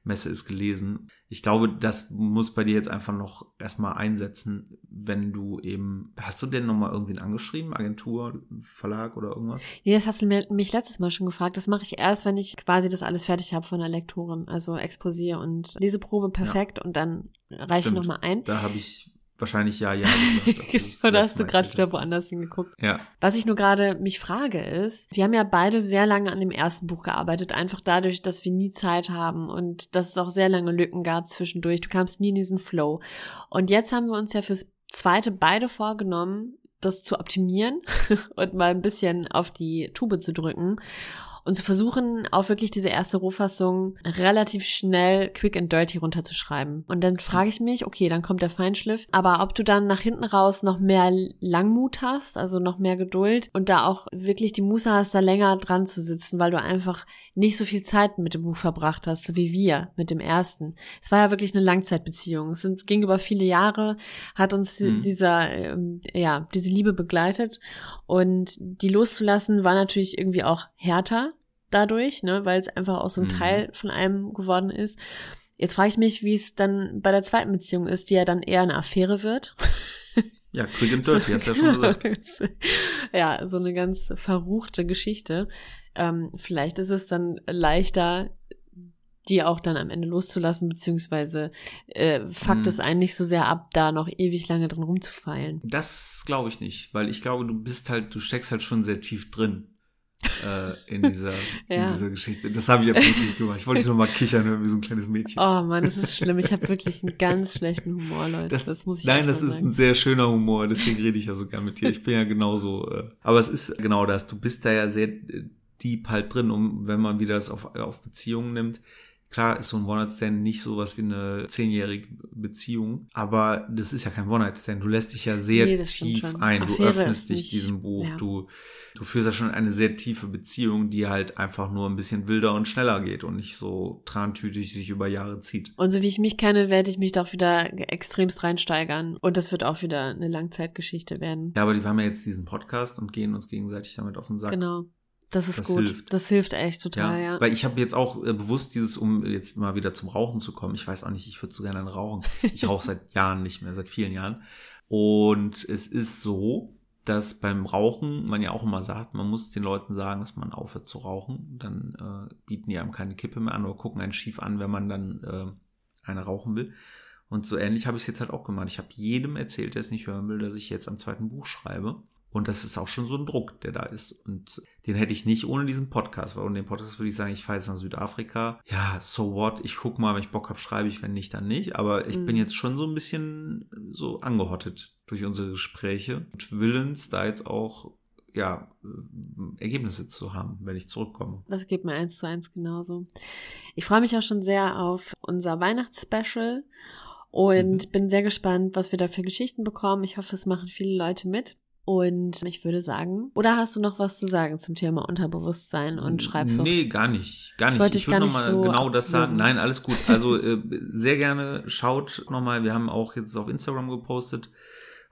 Messe ist gelesen. Ich glaube, das muss bei dir jetzt einfach noch erstmal einsetzen, wenn du eben, hast du denn nochmal irgendwen angeschrieben, Agentur, Verlag oder irgendwas? Nee, das hast du mich letztes Mal schon gefragt. Das mache ich erst, wenn ich quasi das alles fertig habe von der Lektorin. Also Exposé und Leseprobe perfekt und dann reiche ich nochmal ein. Da habe ich wahrscheinlich ja, ja [LAUGHS] das genau, hast du gerade wieder woanders hingeguckt. Ja, Was ich nur gerade mich frage ist, wir haben ja beide sehr lange an dem ersten Buch gearbeitet, einfach dadurch, dass wir nie Zeit haben und dass es auch sehr lange Lücken gab zwischendurch. Du kamst nie in diesen Flow. Und jetzt haben wir uns ja fürs zweite beide vorgenommen, das zu optimieren [LAUGHS] und mal ein bisschen auf die Tube zu drücken und zu versuchen, auch wirklich diese erste Rohfassung relativ schnell quick and dirty runterzuschreiben. Und dann frage ich mich, okay, dann kommt der Feinschliff, aber ob du dann nach hinten raus noch mehr Langmut hast, also noch mehr Geduld und da auch wirklich die Muße hast, da länger dran zu sitzen, weil du einfach nicht so viel Zeit mit dem Buch verbracht hast, so wie wir mit dem ersten. Es war ja wirklich eine Langzeitbeziehung. Es sind, ging über viele Jahre, hat uns Mhm. dieser, ähm, ja, diese Liebe begleitet und die loszulassen war natürlich irgendwie auch härter dadurch, ne, weil es einfach auch so ein Mhm. Teil von einem geworden ist. Jetzt frage ich mich, wie es dann bei der zweiten Beziehung ist, die ja dann eher eine Affäre wird. [LAUGHS] ja, quick and dirty, hast du ja schon gesagt. [LAUGHS] ja, so eine ganz verruchte Geschichte. Ähm, vielleicht ist es dann leichter, die auch dann am Ende loszulassen, beziehungsweise äh, fuckt Hm. es einen nicht so sehr ab, da noch ewig lange drin rumzufeilen. Das glaube ich nicht, weil ich glaube, du bist halt, du steckst halt schon sehr tief drin äh, in, dieser, [LAUGHS] Ja. in dieser Geschichte. Das habe ich jetzt wirklich gemacht. Ich wollte nur mal kichern hören wie so ein kleines Mädchen. Oh Mann, das ist schlimm. Ich habe wirklich einen ganz schlechten Humor, Leute. Das, muss ich Nein, das ist sagen. ein sehr schöner Humor, deswegen rede ich ja sogar mit dir. Ich bin ja genauso. Äh, aber es ist genau das. Du bist da ja sehr äh, deep halt drin, um wenn man wieder das auf, auf Beziehungen nimmt. Klar ist so ein One-Night-Stand nicht sowas wie eine zehnjährige Beziehung, aber das ist ja kein One-Night-Stand. Du lässt dich ja sehr Nee, tief ein. Du Affäre ist öffnest dich nicht- diesem Buch. ja. Du, du führst ja schon eine sehr tiefe Beziehung, die halt einfach nur ein bisschen wilder und schneller geht und nicht so trantütig sich über Jahre zieht. Und so wie ich mich kenne, werde ich mich doch wieder extremst reinsteigern. Und das wird auch wieder eine Langzeitgeschichte werden. Ja, aber die haben ja jetzt diesen Podcast und gehen uns gegenseitig damit auf den Sack. Genau. Das ist Das gut. hilft. Das hilft echt total, ja. Weil ich habe jetzt auch äh, bewusst dieses, um jetzt mal wieder zum Rauchen zu kommen. Ich weiß auch nicht, ich würde so gerne rauchen. Ich rauche seit [LAUGHS] Jahren nicht mehr, seit vielen Jahren. Und es ist so, dass beim Rauchen man ja auch immer sagt, man muss den Leuten sagen, dass man aufhört zu rauchen. Dann äh, bieten die einem keine Kippe mehr an oder gucken einen schief an, wenn man dann äh, eine rauchen will. Und so ähnlich habe ich es jetzt halt auch gemacht. Ich habe jedem erzählt, der es nicht hören will, dass ich jetzt am zweiten Buch schreibe. Und das ist auch schon so ein Druck, der da ist. Und den hätte ich nicht ohne diesen Podcast, weil ohne den Podcast würde ich sagen, ich fahre jetzt nach Südafrika. Ja, so what? Ich gucke mal, wenn ich Bock habe, schreibe ich, wenn nicht, dann nicht. Aber ich mhm. bin jetzt schon so ein bisschen so angehottet durch unsere Gespräche und willens, da jetzt auch ja, Ergebnisse zu haben, wenn ich zurückkomme. Das geht mir eins zu eins genauso. Ich freue mich auch schon sehr auf unser Weihnachtsspecial und mhm. bin sehr gespannt, was wir da für Geschichten bekommen. Ich hoffe, es machen viele Leute mit. Und ich würde sagen, oder hast du noch was zu sagen zum Thema Unterbewusstsein und schreibst Nee, gar nicht, gar nicht. Ich, ich würde nochmal so genau das sagen. Nein, alles gut. Also äh, sehr gerne schaut nochmal, wir haben auch jetzt auf Instagram gepostet,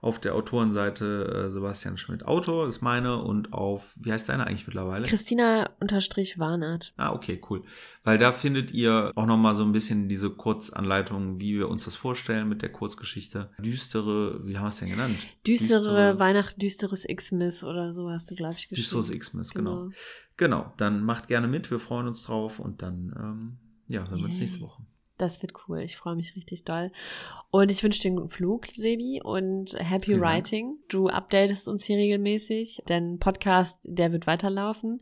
auf der Autorenseite äh, Sebastian Schmidt Autor ist meine und auf, wie heißt deine eigentlich mittlerweile? Christina unterstrich Warnert. Ah, okay, cool. Weil da findet ihr auch nochmal so ein bisschen diese Kurzanleitungen, wie wir uns das vorstellen mit der Kurzgeschichte. Düstere, wie haben wir es denn genannt? Düstere, Düstere Weihnachten, düsteres X-Miss oder so hast du, glaube ich, geschrieben. Düsteres X-Miss, genau. genau. Genau, dann macht gerne mit, wir freuen uns drauf und dann, ähm, ja, hören wir uns nächste Woche. Das wird cool. Ich freue mich richtig doll. Und ich wünsche dir einen guten Flug, Sebi, und happy ja. writing. Du updatest uns hier regelmäßig. Dein Podcast, der wird weiterlaufen.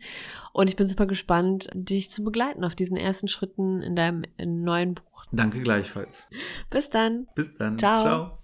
Und ich bin super gespannt, dich zu begleiten auf diesen ersten Schritten in deinem neuen Buch. Danke gleichfalls. Bis dann. Bis dann. Ciao. Ciao.